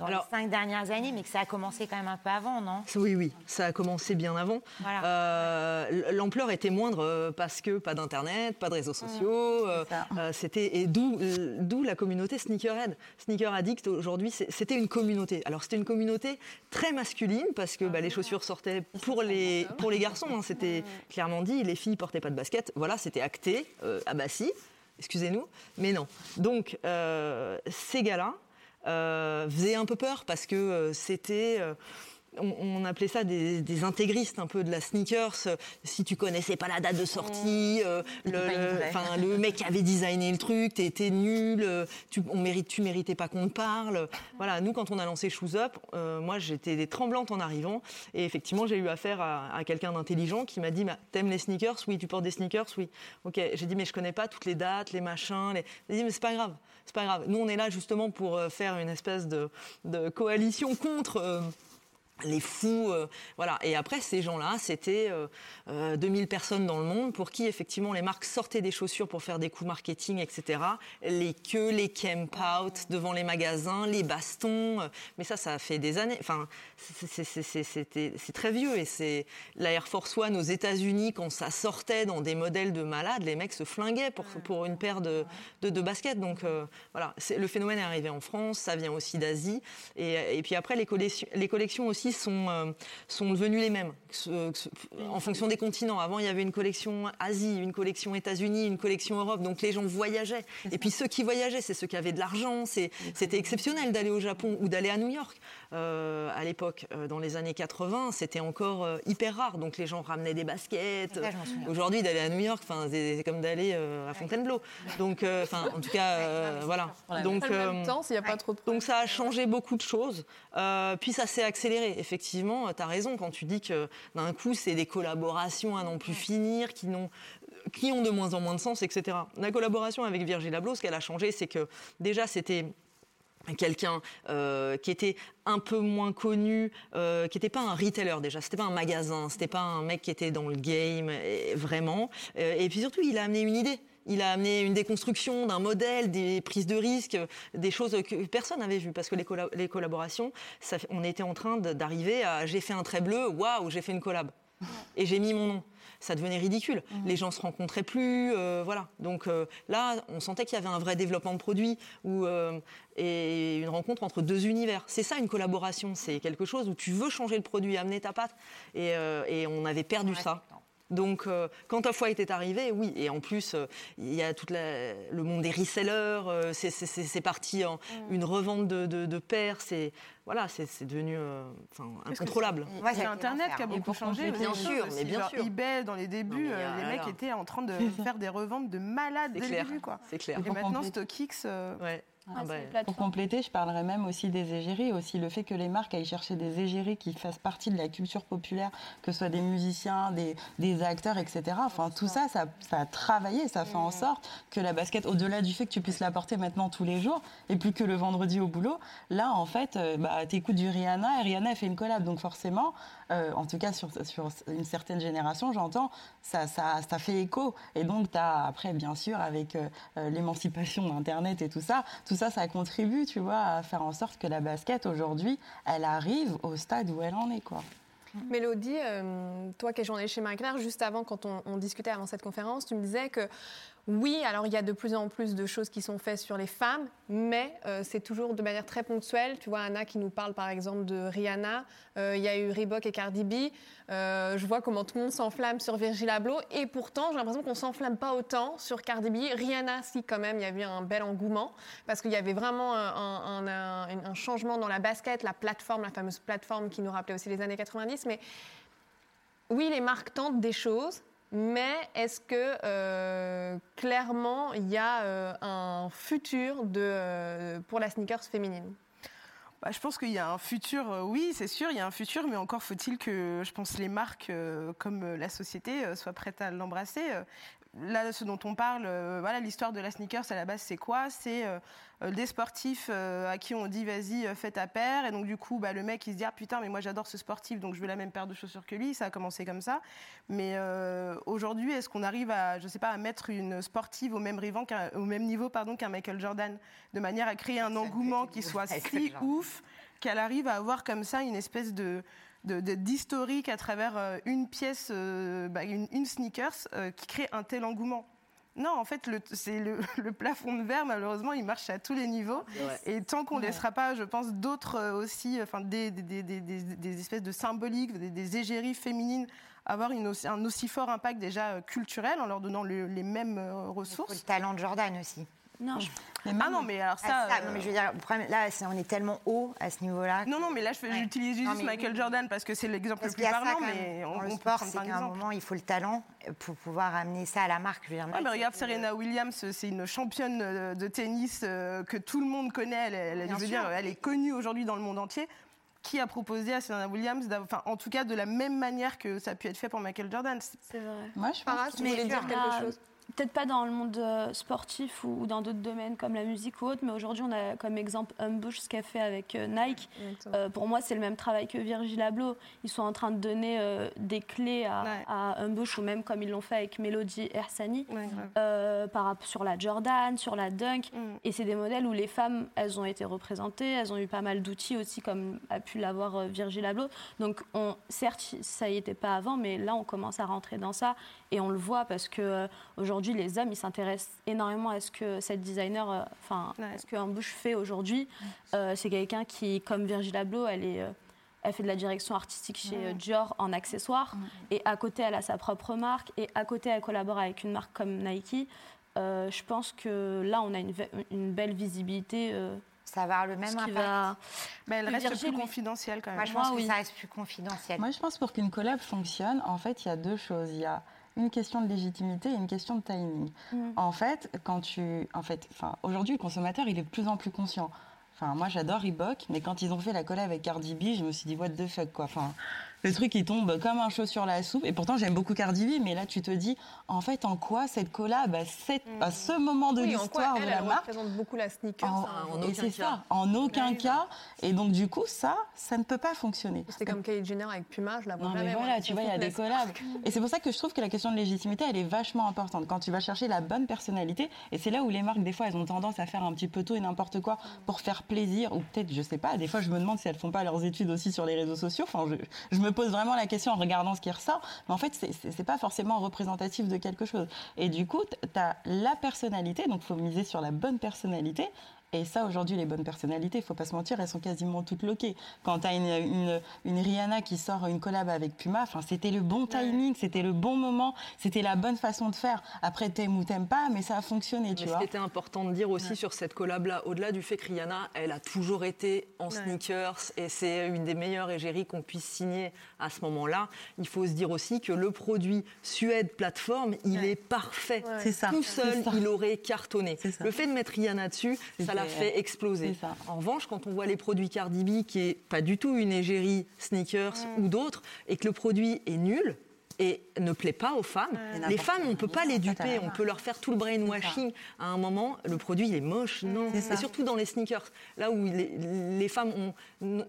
Euh, dans Alors- les cinq dernières années, mais que ça a commencé quand même un peu avant, non? Oui, oui, ça a commencé bien avant. Voilà. Euh, L'ampleur était moindre euh, parce que pas d'internet, pas de réseaux sociaux. euh, ça. euh, C'était et d'où euh, la communauté Sneakerhead. Sneaker Addict aujourd'hui, c'était une communauté. Alors c'était une communauté très masculine parce que bah, les chaussures sortaient pour les pour les garçons. hein, c'était clairement dit. Les filles portaient pas de basket. Voilà, c'était acté. Euh, ah bah si. Excusez-nous, mais non. Donc euh, ces gars-là euh, faisaient un peu peur parce que euh, c'était euh, on, on appelait ça des, des intégristes un peu de la sneakers. Si tu connaissais pas la date de sortie, euh, le, mec qui avait designé le truc, t'étais nul, tu, on mérite, tu méritais pas qu'on te parle. Voilà, nous quand on a lancé Shoes Up, euh, moi j'étais tremblante en arrivant et effectivement j'ai eu affaire à, à quelqu'un d'intelligent qui m'a dit bah, t'aimes les sneakers? Oui, tu portes des sneakers? Oui. Ok, j'ai dit mais je connais pas toutes les dates, les machins. Les... A dit mais c'est pas grave, c'est pas grave. Nous on est là justement pour euh, faire une espèce de, de coalition contre. euh, les fous, euh, voilà. Et après, ces gens-là, c'était euh, euh, 2000 personnes dans le monde pour qui, effectivement, les marques sortaient des chaussures pour faire des coups marketing, etc. Les queues, les camp out devant les magasins, les bastons. euh, mais ça, ça a fait des années. Enfin, c'est- très vieux. Et c'est la Air Force One aux États-Unis, quand ça sortait dans des modèles de malades, les mecs se flinguaient pour, pour une paire de, de, de baskets. Donc, euh, voilà. Le phénomène est arrivé en France, ça vient aussi d'Asie. Et, et puis après, les collections, les collections aussi sont, euh, sont devenues les mêmes en fonction des continents. Avant, il y avait une collection Asie, une collection États-Unis, une collection Europe. Donc les gens voyageaient. Et puis ceux qui voyageaient, c'est ceux qui avaient de l'argent. C'est- C'était exceptionnel d'aller au Japon ou d'aller à New York. Euh, à l'époque, euh, dans les années 80, c'était encore euh, hyper rare. Donc les gens ramenaient des baskets. Aujourd'hui, d'aller à New York, enfin, c'est c'est comme d'aller euh, à Fontainebleau. Donc, euh, enfin, en tout cas, euh, voilà. Donc, euh, temps, s'il n'y a pas trop de donc ça a changé beaucoup de choses, Euh, puis ça s'est accéléré. Effectivement, tu as raison quand tu dis que d'un coup, c'est des collaborations à n'en plus finir, qui, n'ont, qui ont de moins en moins de sens, etc. La collaboration avec Virgil Abloh, ce qu'elle a changé, c'est que déjà, c'était quelqu'un euh, qui était un peu moins connu, euh, qui n'était pas un retailer déjà, c'était pas un magasin, c'était pas un mec qui était dans le game et- vraiment. Euh, et puis surtout, il a amené une idée. Il a amené une déconstruction d'un modèle, des prises de risques, des choses que personne n'avait vues. Parce que les, colla- les collaborations, ça on était en train d'arriver à j'ai fait un trait bleu, waouh, j'ai fait une collab. Et j'ai mis mon nom. Ça devenait ridicule. Les gens se rencontraient plus, euh, voilà. Donc euh, là, on sentait qu'il y avait un vrai développement de produit euh, et une rencontre entre deux univers. C'est ça une collaboration. C'est quelque chose où tu veux changer le produit, amener ta patte. Et, et on avait perdu ça. Donc, euh, quand ta foi était arrivée, oui. Et en plus, euh, il y a tout le monde des resellers. euh, c'est- parti en une revente de, de, de paires. C'est voilà, c'est devenu euh, incontrôlable. C'est Internet qui a beaucoup changé. bien sûr, mais bien sûr. eBay, dans les débuts, euh, les là mecs là. étaient en train de faire des reventes de malades C'est dès clair. le début. Quoi. C'est clair. Et maintenant. StockX, euh, Ouais. Ah bah, c'est les Pour compléter, je parlerais même aussi des égéries, aussi le fait que les marques aillent chercher des égéries qui fassent partie de la culture populaire, que ce soit des musiciens, des, des acteurs, etc. Enfin, tout ça, ça, ça a travaillé, ça fait en sorte que la basket, au-delà du fait que tu puisses la porter maintenant tous les jours, et plus que le vendredi au boulot, là, en fait, euh, bah, t'écoutes du Rihanna, et Rihanna fait une collab, donc forcément, euh, en tout cas sur, une certaine génération, j'entends, ça, fait écho. Et donc, tu as après, bien sûr, avec euh, euh, l'émancipation d'Internet et tout ça, tout ça, ça contribue, tu vois, à faire en sorte que la basket, aujourd'hui, elle arrive au stade où elle en est, quoi. Mélodie, toi qui es journaliste chez Marie Claire, juste avant, quand on discutait avant cette conférence, tu me disais que oui, alors il y a de plus en plus de choses qui sont faites sur les femmes, mais euh, c'est toujours de manière très ponctuelle. Tu vois, Anna qui nous parle par exemple de Rihanna, euh, il y a eu Reebok et Cardi B. Euh, je vois comment tout le monde s'enflamme sur Virgil Abloh, et pourtant j'ai l'impression qu'on s'enflamme pas autant sur Cardi B. Rihanna, si quand même, il y a eu un bel engouement, parce qu'il y avait vraiment un, changement dans la basket, la plateforme, la fameuse plateforme qui nous rappelait aussi les années 90. Mais oui, les marques tentent des choses, mais est-ce que euh, clairement il y a euh, un futur de, euh, pour la sneakers féminine? Bah, je pense qu'il y a un futur, oui, c'est sûr, il y a un futur, mais encore faut-il que, je pense, les marques comme la société soient prêtes à l'embrasser là, ce dont on parle, euh, voilà, l'histoire de la sneakers à la base, c'est quoi? C'est euh, euh, des sportifs à qui on dit vas-y, fais ta paire. Et donc, du coup, bah, le mec, il se dit ah putain, mais moi j'adore ce sportif, donc je veux la même paire de chaussures que lui. Ça a commencé comme ça. Mais aujourd'hui, est-ce qu'on arrive à, je sais pas, à mettre une sportive au même, au même niveau pardon, qu'un Michael Jordan, de manière à créer un engouement qui soit si ouf qu'elle arrive à avoir comme ça une espèce de d'historique à travers euh, une pièce, euh, bah, une, sneakers euh, qui crée un tel engouement. Non, en fait, c'est le, plafond de verre, malheureusement, il marche à tous les niveaux. Et tant qu'on ne laissera pas, je pense, d'autres aussi, enfin, des, des, espèces de symboliques, des, égéries féminines avoir une un aussi fort impact déjà culturel en leur donnant les mêmes ressources. le talent de Jordan aussi. Non. Mais ah non, mais alors ça. Ah, non, mais je veux dire, là, on est tellement haut à ce niveau-là. Non, non, mais là, j'utilise juste Michael Jordan parce que c'est l'exemple le plus parlant. Mais on, le sport, c'est qu'à un moment, il faut le talent pour pouvoir amener ça à la marque. Je veux dire, mais regarde, Serena Williams, c'est une championne de tennis euh, que tout le monde connaît. Elle, je veux dire, elle est connue aujourd'hui dans le monde entier qui a proposé à Serena Williams, enfin, en tout cas de la même manière que ça a pu être fait pour Michael Jordan? C'est vrai. Moi, je pense que tu voulais dire quelque chose peut-être pas dans le monde euh, sportif ou, dans d'autres domaines comme la musique ou autre, mais aujourd'hui on a comme exemple Humbush ce qu'a fait avec euh, Nike. Euh, pour moi c'est le même travail que Virgil Abloh. Ils sont en train de donner des clés à, ouais. Humbush ou même comme ils l'ont fait avec Melody Ersani par, sur la Jordan, sur la Dunk. Mm. Et c'est des modèles où les femmes elles ont été représentées, elles ont eu pas mal d'outils aussi comme a pu l'avoir Virgil Abloh. Donc on, certes ça y était pas avant, mais là on commence à rentrer dans ça et on le voit parce que aujourd'hui aujourd'hui, les hommes, ils s'intéressent énormément à ce que cette designer, euh, enfin, ce qu'un fait aujourd'hui. Euh, c'est quelqu'un qui, comme Virgil Abloh, elle est euh, elle fait de la direction artistique chez Dior en accessoires. Et à côté, elle a sa propre marque. Et à côté, elle collabore avec une marque comme Nike. je pense que là, on a une, belle visibilité. ça va avoir le même impact. Mais elle reste plus confidentielle quand même. Moi, je pense que ça reste plus confidentiel. Moi, je pense pour qu'une collab fonctionne, en fait, il y a deux choses. Il y a une question de légitimité et une question de timing. Mm. En fait, quand tu, en fait, enfin, aujourd'hui, le consommateur, il est de plus en plus conscient. Enfin, moi, j'adore Reebok, mais quand ils ont fait la collab avec Cardi B, je me suis dit what the fuck quoi. Enfin, le truc qui tombe comme un cheveu sur la soupe. Et pourtant, j'aime beaucoup Cardi B, mais là, tu te dis, en fait, en quoi cette collab, à, à ce moment de l'histoire de la marque, représente beaucoup la sneaker. En, en aucun cas. Ça, en aucun cas. Et donc, du coup, ça, ça ne peut pas fonctionner. C'était comme Kylie Jenner avec Puma, je la vois non, Mais voilà, tu vois, il y a des collabs. Et c'est pour ça que je trouve que la question de légitimité, elle est vachement importante. Quand tu vas chercher la bonne personnalité, et c'est là où les marques, des fois, elles ont tendance à faire un petit peu tout et n'importe quoi pour faire plaisir, ou peut-être, je sais pas, des fois, je me demande si elles font pas leurs études aussi sur les réseaux sociaux. Enfin, je, je me pose vraiment la question en regardant ce qui ressort, mais en fait, c'est pas forcément représentatif de quelque chose. Et du coup, tu as la personnalité, donc faut miser sur la bonne personnalité, et ça, aujourd'hui, les bonnes personnalités, il faut pas se mentir, elles sont quasiment toutes loquées. Quand tu as une, une, Rihanna qui sort une collab avec Puma, c'était le bon timing, c'était le bon moment, c'était la bonne façon de faire. Après, t'aimes ou t'aimes pas, mais ça a fonctionné, tu vois. Ce qui était important de dire aussi sur cette collab-là, au-delà du fait que Rihanna, elle a toujours été en sneakers et c'est une des meilleures égéries qu'on puisse signer à ce moment-là, il faut se dire aussi que le produit Suède plateforme, il est parfait. C'est ça. Tout seul, il aurait cartonné. Le fait de mettre Rihanna dessus, ça fait exploser. En revanche, quand on voit les produits Cardi B, qui est pas du tout une égérie sneakers mm. ou d'autres, et que le produit est nul, et ne plaît pas aux femmes. Les femmes, on ne peut pas les duper, on peut leur faire tout le brainwashing. À un moment, le produit, il est moche. Non, c'est surtout dans les sneakers, là où les, femmes ont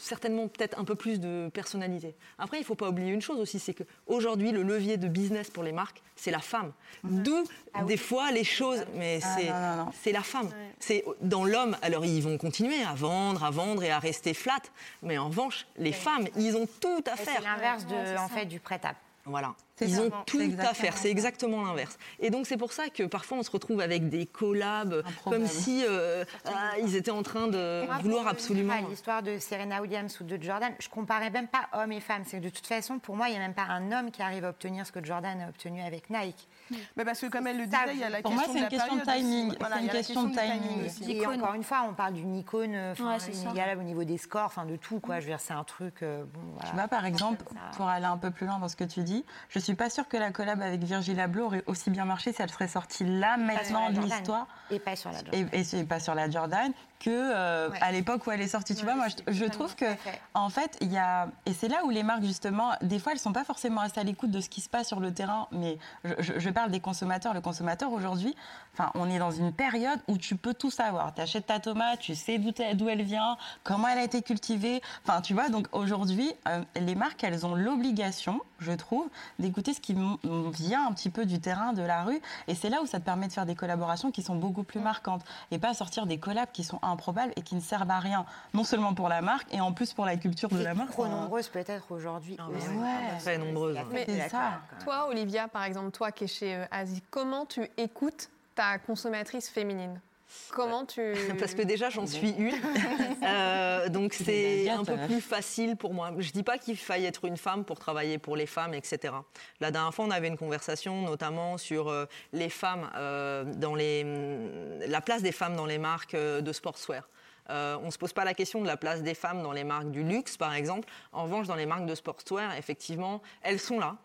certainement peut-être un peu plus de personnalité. Après, il ne faut pas oublier une chose aussi, c'est qu'aujourd'hui, le levier de business pour les marques, c'est la femme. D'où, ah des fois, les choses... Mais ah, c'est la femme. C'est Dans l'homme, alors ils vont continuer à vendre, à vendre et à rester flat. Mais en revanche, les femmes, ils ont tout à faire. C'est l'inverse en fait, du prêt-à voilà. Ils ont tout à faire, c'est exactement l'inverse. Et donc c'est pour ça que parfois on se retrouve avec des collabs Improbables. comme si euh, ah, ils étaient en train de Moi, vouloir absolument. L'histoire de Serena Williams ou de Jordan, je comparais même pas hommes et femmes. C'est que de toute façon, pour moi, il n'y a même pas un homme qui arrive à obtenir ce que Jordan a obtenu avec Nike. Mais parce que comme elle le disait, il y a la Pour moi, c'est une question de timing. Voilà, C'est une question de timing. aussi. Et encore une fois, on parle d'une icône euh, Ouais, inégalable au niveau des scores, enfin de tout. Quoi. Je veux dire, c'est un truc. euh, bon, voilà. Tu vois, par exemple, pour aller un peu plus loin dans ce que tu dis, je suis pas sûre que la collab avec Virgil Abloh aurait aussi bien marché si elle serait sortie là, maintenant, de l'histoire. Et pas sur la Jordan. Et, pas sur la Jordan que euh, Ouais. à l'époque où elle est sortie. Tu vois, moi, je, je trouve que fait. en fait, il y a et c'est là où les marques justement, des fois, elles sont pas forcément assez à l'écoute de ce qui se passe sur le terrain. Mais je, je- je parle des consommateurs. Le consommateur aujourd'hui, enfin, on est dans une période où tu peux tout savoir. Tu achètes ta tomate, tu sais d'où elle vient, comment elle a été cultivée. Enfin, tu vois. Donc aujourd'hui, euh, les marques, elles ont l'obligation, je trouve, d'écouter ce qui vient un petit peu du terrain, de la rue. Et c'est là où ça te permet de faire des collaborations qui sont beaucoup plus marquantes et pas sortir des collabs qui sont improbables et qui ne servent à rien, non seulement pour la marque et en plus pour la culture de la marque. trop nombreuses peut-être aujourd'hui. Ah. Très nombreuses. Hein. c'est collab, ça. Toi, Olivia, par exemple, toi qui es chez euh, Asie, comment tu écoutes ta consommatrice féminine? Comment tu... Parce que déjà, j'en suis une. Euh, donc, C'est un peu baguettes. plus facile pour moi. Je dis pas qu'il faille être une femme pour travailler pour les femmes, etc. La dernière fois, on avait une conversation notamment sur euh, les femmes, euh, dans les, hum, la place des femmes dans les marques de sportswear. Euh, on ne se pose pas la question de la place des femmes dans les marques du luxe, par exemple. En revanche, dans les marques de sportswear, effectivement, elles sont là.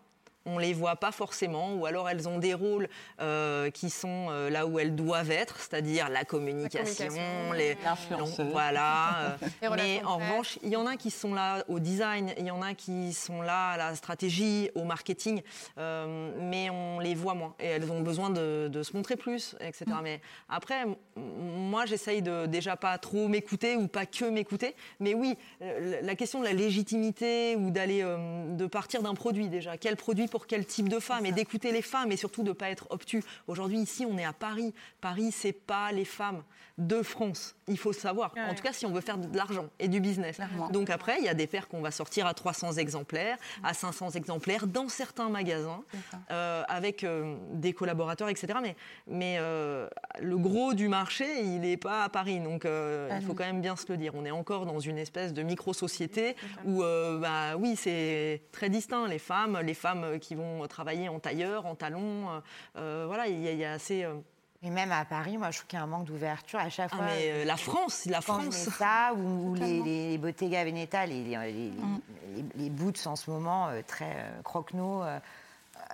On les voit pas forcément, ou alors elles ont des rôles euh, qui sont euh, là où elles doivent être, c'est-à-dire la communication, communication, les, donc, voilà. euh, Les mais en revanche, il y en a qui sont là au design, il y en a qui sont là à la stratégie, au marketing, euh, mais on les voit moins et elles ont besoin de, de se montrer plus, etc. Mm. Mais après, moi, j'essaye de déjà pas trop m'écouter ou pas que m'écouter, mais oui, la question de la légitimité ou d'aller, euh, de partir d'un produit déjà. Quel produit pour quel type de femme et d'écouter les femmes et surtout de pas être obtus. Aujourd'hui, ici, on est à Paris. Paris, c'est pas les femmes de France. Il faut savoir. En tout cas, si on veut faire de l'argent et du business. Clairement. Donc après, il y a des paires qu'on va sortir à 300 exemplaires, à 500 exemplaires dans certains magasins, euh, avec euh, des collaborateurs, etc. Mais, mais euh, le gros du marché, il n'est pas à Paris. Donc il faut quand même bien se le dire. On est encore dans une espèce de micro-société où, bah, oui, c'est très distinct. Les femmes, les femmes qui vont travailler en tailleur, en talons, euh, euh, voilà, il y, a- il y a assez... euh, Et même à Paris, moi, je trouve qu'il y a un manque d'ouverture à chaque ah, fois. mais euh, la France, la quand France. ou, ou les, les, les Bottega Veneta, les, les, les, Mm. les- les boots en ce moment, euh, très euh, croque-nos, euh,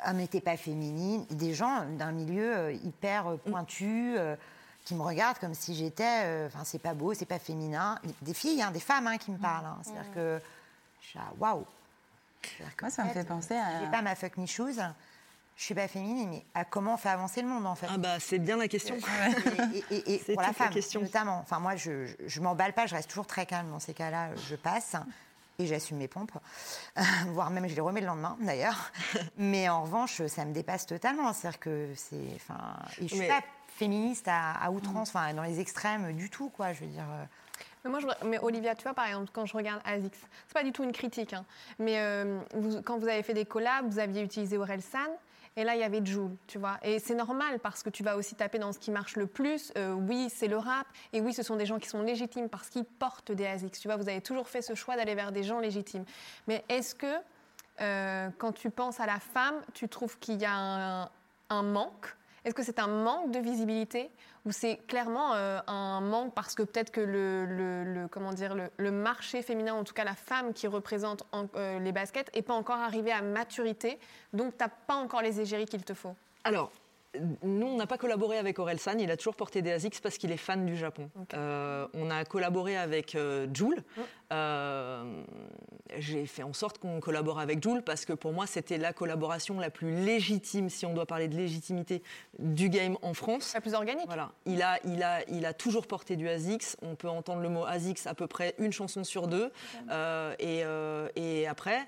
ah, mais t'es pas féminine. Des gens d'un milieu euh, hyper euh, pointu, euh, qui me regardent comme si j'étais. euh, Enfin, c'est pas beau, c'est pas féminin. Des filles, hein, des femmes hein, qui me parlent. hein. C'est-à-dire que. je suis là, Waouh! Moi, ça me fait penser à- J'ai pas ma fuck me shoes. Je suis pas féminine, mais à comment on fait avancer le monde en fait Ah bah c'est bien la question. et, et- et C'est pour la femme, question. notamment. Enfin, moi, je, je, je m'emballe pas, je reste toujours très calme dans ces cas-là. Je passe et j'assume mes pompes, voire même je les remets le lendemain d'ailleurs. Mais en revanche, ça me dépasse totalement. C'est-à-dire que c'est, enfin, et je suis Mais- pas féministe à, à outrance, enfin, dans les extrêmes du tout, quoi. Je veux dire. euh, Mais Olivia, tu vois, par exemple, quand je regarde ASICS, c'est pas du tout une critique, hein, mais euh, quand vous avez fait des collabs, vous aviez utilisé Orelsan, et là, il y avait Joule, tu vois. Et c'est normal parce que tu vas aussi taper dans ce qui marche le plus. Euh, oui, c'est le rap, et oui, ce sont des gens qui sont légitimes parce qu'ils portent des ASICS. Tu vois, vous avez toujours fait ce choix d'aller vers des gens légitimes. Mais est-ce que, euh, quand tu penses à la femme, tu trouves qu'il y a un manque Est-ce que c'est un manque de visibilité ou c'est clairement euh, un manque parce que peut-être que le, marché féminin, en tout cas la femme qui représente en- euh, les baskets, n'est pas encore arrivé à maturité, donc tu n'as pas encore les égéries qu'il te faut? Nous, on n'a pas collaboré avec Orelsan. Il a toujours porté des ASICS parce qu'il est fan du Japon. Euh, on a collaboré avec euh, Joule. Euh, J'ai fait en sorte qu'on collabore avec Joule parce que pour moi, c'était la collaboration la plus légitime, si on doit parler de légitimité, du game en France. La plus organique Voilà, il a, il, a, il a toujours porté du ASICS. On peut entendre le mot ASICS à peu près une chanson sur deux. Et, euh, et après,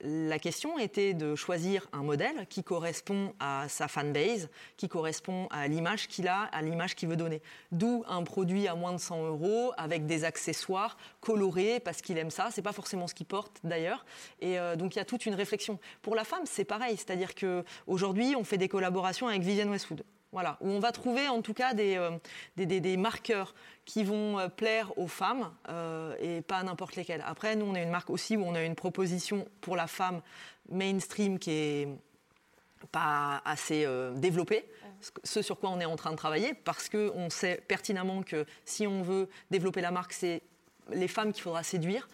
la question était de choisir un modèle qui correspond à sa fanbase, qui correspond à l'image qu'il a, à l'image qu'il veut donner. D'où un produit à moins de 100 euros avec des accessoires colorés parce qu'il aime ça. C'est pas forcément ce qu'il porte d'ailleurs. Et euh, donc il y a toute une réflexion. Pour la femme, c'est pareil, c'est-à-dire que aujourd'hui, on fait des collaborations avec Vivienne Westwood. Voilà, où on va trouver en tout cas des, euh, des, des, des marqueurs qui vont euh, plaire aux femmes euh, et pas n'importe lesquelles. Après, nous, on a une marque aussi où on a une proposition pour la femme mainstream qui est pas assez euh, développée, ce sur quoi on est en train de travailler, parce qu'on sait pertinemment que si on veut développer la marque, c'est les femmes qu'il faudra séduire.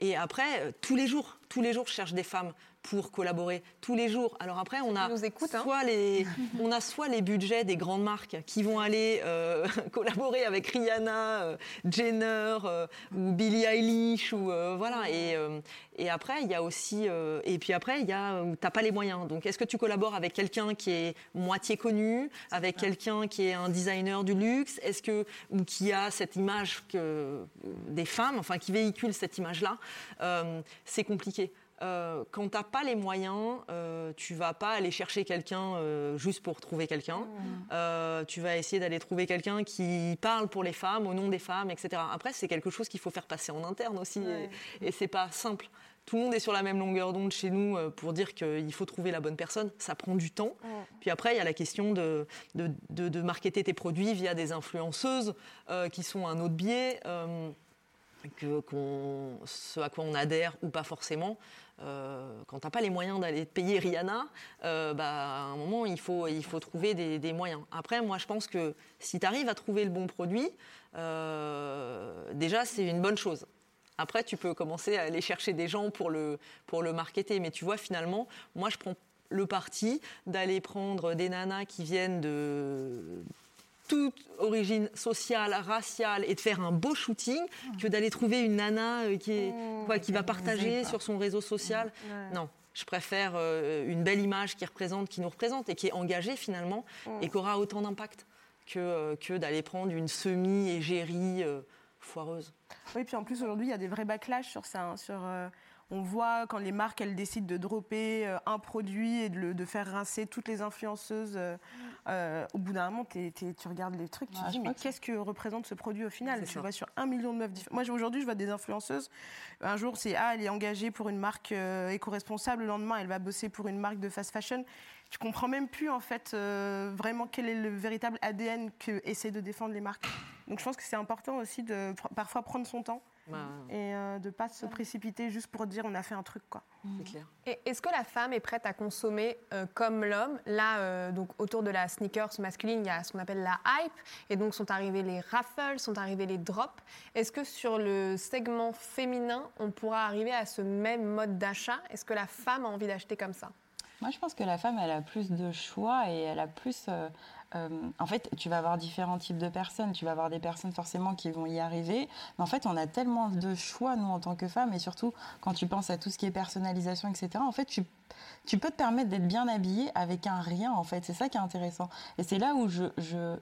Et après, tous les jours, tous les jours, je cherche des femmes pour collaborer tous les jours. Alors après, on a, nous hein. soit les, on a soit les budgets des grandes marques qui vont aller euh, collaborer avec Rihanna, euh, Jenner euh, ou Billie Eilish ou voilà. Et, euh, et après, il y a aussi et puis après, il y a t'as pas les moyens. Donc, est-ce que tu collabores avec quelqu'un qui est moitié connu, avec quelqu'un qui est un designer du luxe, est-ce que ou qui a cette image que des femmes, enfin qui véhicule cette image-là, euh, c'est compliqué. Euh, quand t'as pas les moyens, euh, tu vas pas aller chercher quelqu'un euh, juste pour trouver quelqu'un. Euh, tu vas essayer d'aller trouver quelqu'un qui parle pour les femmes, au nom des femmes, etc. Après, c'est quelque chose qu'il faut faire passer en interne aussi, et, et c'est pas simple. Tout le monde est sur la même longueur d'onde chez nous pour dire qu'il faut trouver la bonne personne. Ça prend du temps. Puis après, il y a la question de, de, de, de marketer tes produits via des influenceuses qui sont un autre biais. Que, qu'on- ce à quoi on adhère ou pas forcément. Euh, quand tu n'as pas les moyens d'aller payer Rihanna, euh, bah, à un moment, il faut, il faut trouver des, des moyens. Après, moi, je pense que si tu arrives à trouver le bon produit, euh, déjà, c'est une bonne chose. Après, tu peux commencer à aller chercher des gens pour le, pour le marketer. Mais tu vois, finalement, moi, je prends le parti d'aller prendre des nanas qui viennent de toute origine sociale, raciale, et de faire un beau shooting, que d'aller trouver une nana euh, qui, est, quoi, qui va partager sur son réseau social. Non. Je préfère euh, une belle image qui représente, qui nous représente et qui est engagée finalement et qui aura autant d'impact que, euh, que d'aller prendre une semi-égérie foireuse. Oui, puis en plus aujourd'hui, il y a des vrais backlash sur ça. hein, sur, euh, on voit quand les marques elles décident de dropper euh, un produit et de, le- de faire rincer toutes les influenceuses. euh, euh, au bout d'un moment, tu regardes les trucs, tu Ouais, te dis mais qu'est-ce que représente ce produit au final? Tu vois sur un million de meufs différentes. Moi aujourd'hui, je vois des influenceuses. Un jour, c'est ah, elle est engagée pour une marque euh, éco-responsable. Le lendemain, elle va bosser pour une marque de fast fashion. Tu comprends même plus en fait euh, vraiment quel est le véritable ADN que essaient de défendre les marques. Donc je pense que c'est important aussi de parfois prendre son temps Bah, et euh, de pas se précipiter juste pour dire on a fait un truc quoi. c'est clair. Et Est-ce que la femme est prête à consommer euh, comme l'homme? Là, euh, donc autour de la sneakers masculine, il y a ce qu'on appelle la hype, et donc sont arrivés les raffles, sont arrivés les drops. Est-ce que sur le segment féminin, on pourra arriver à ce même mode d'achat? Est-ce que la femme a envie d'acheter comme ça? Moi, je pense que la femme, elle a plus de choix et elle a plus. Euh, en fait, tu vas avoir différents types de personnes. Tu vas avoir des personnes forcément qui vont y arriver. Mais en fait, on a tellement de choix, nous, en tant que femmes. Et surtout, quand tu penses à tout ce qui est personnalisation, etc., en fait, tu, tu peux te permettre d'être bien habillée avec un rien, en fait. C'est ça qui est intéressant. Et c'est là où je je,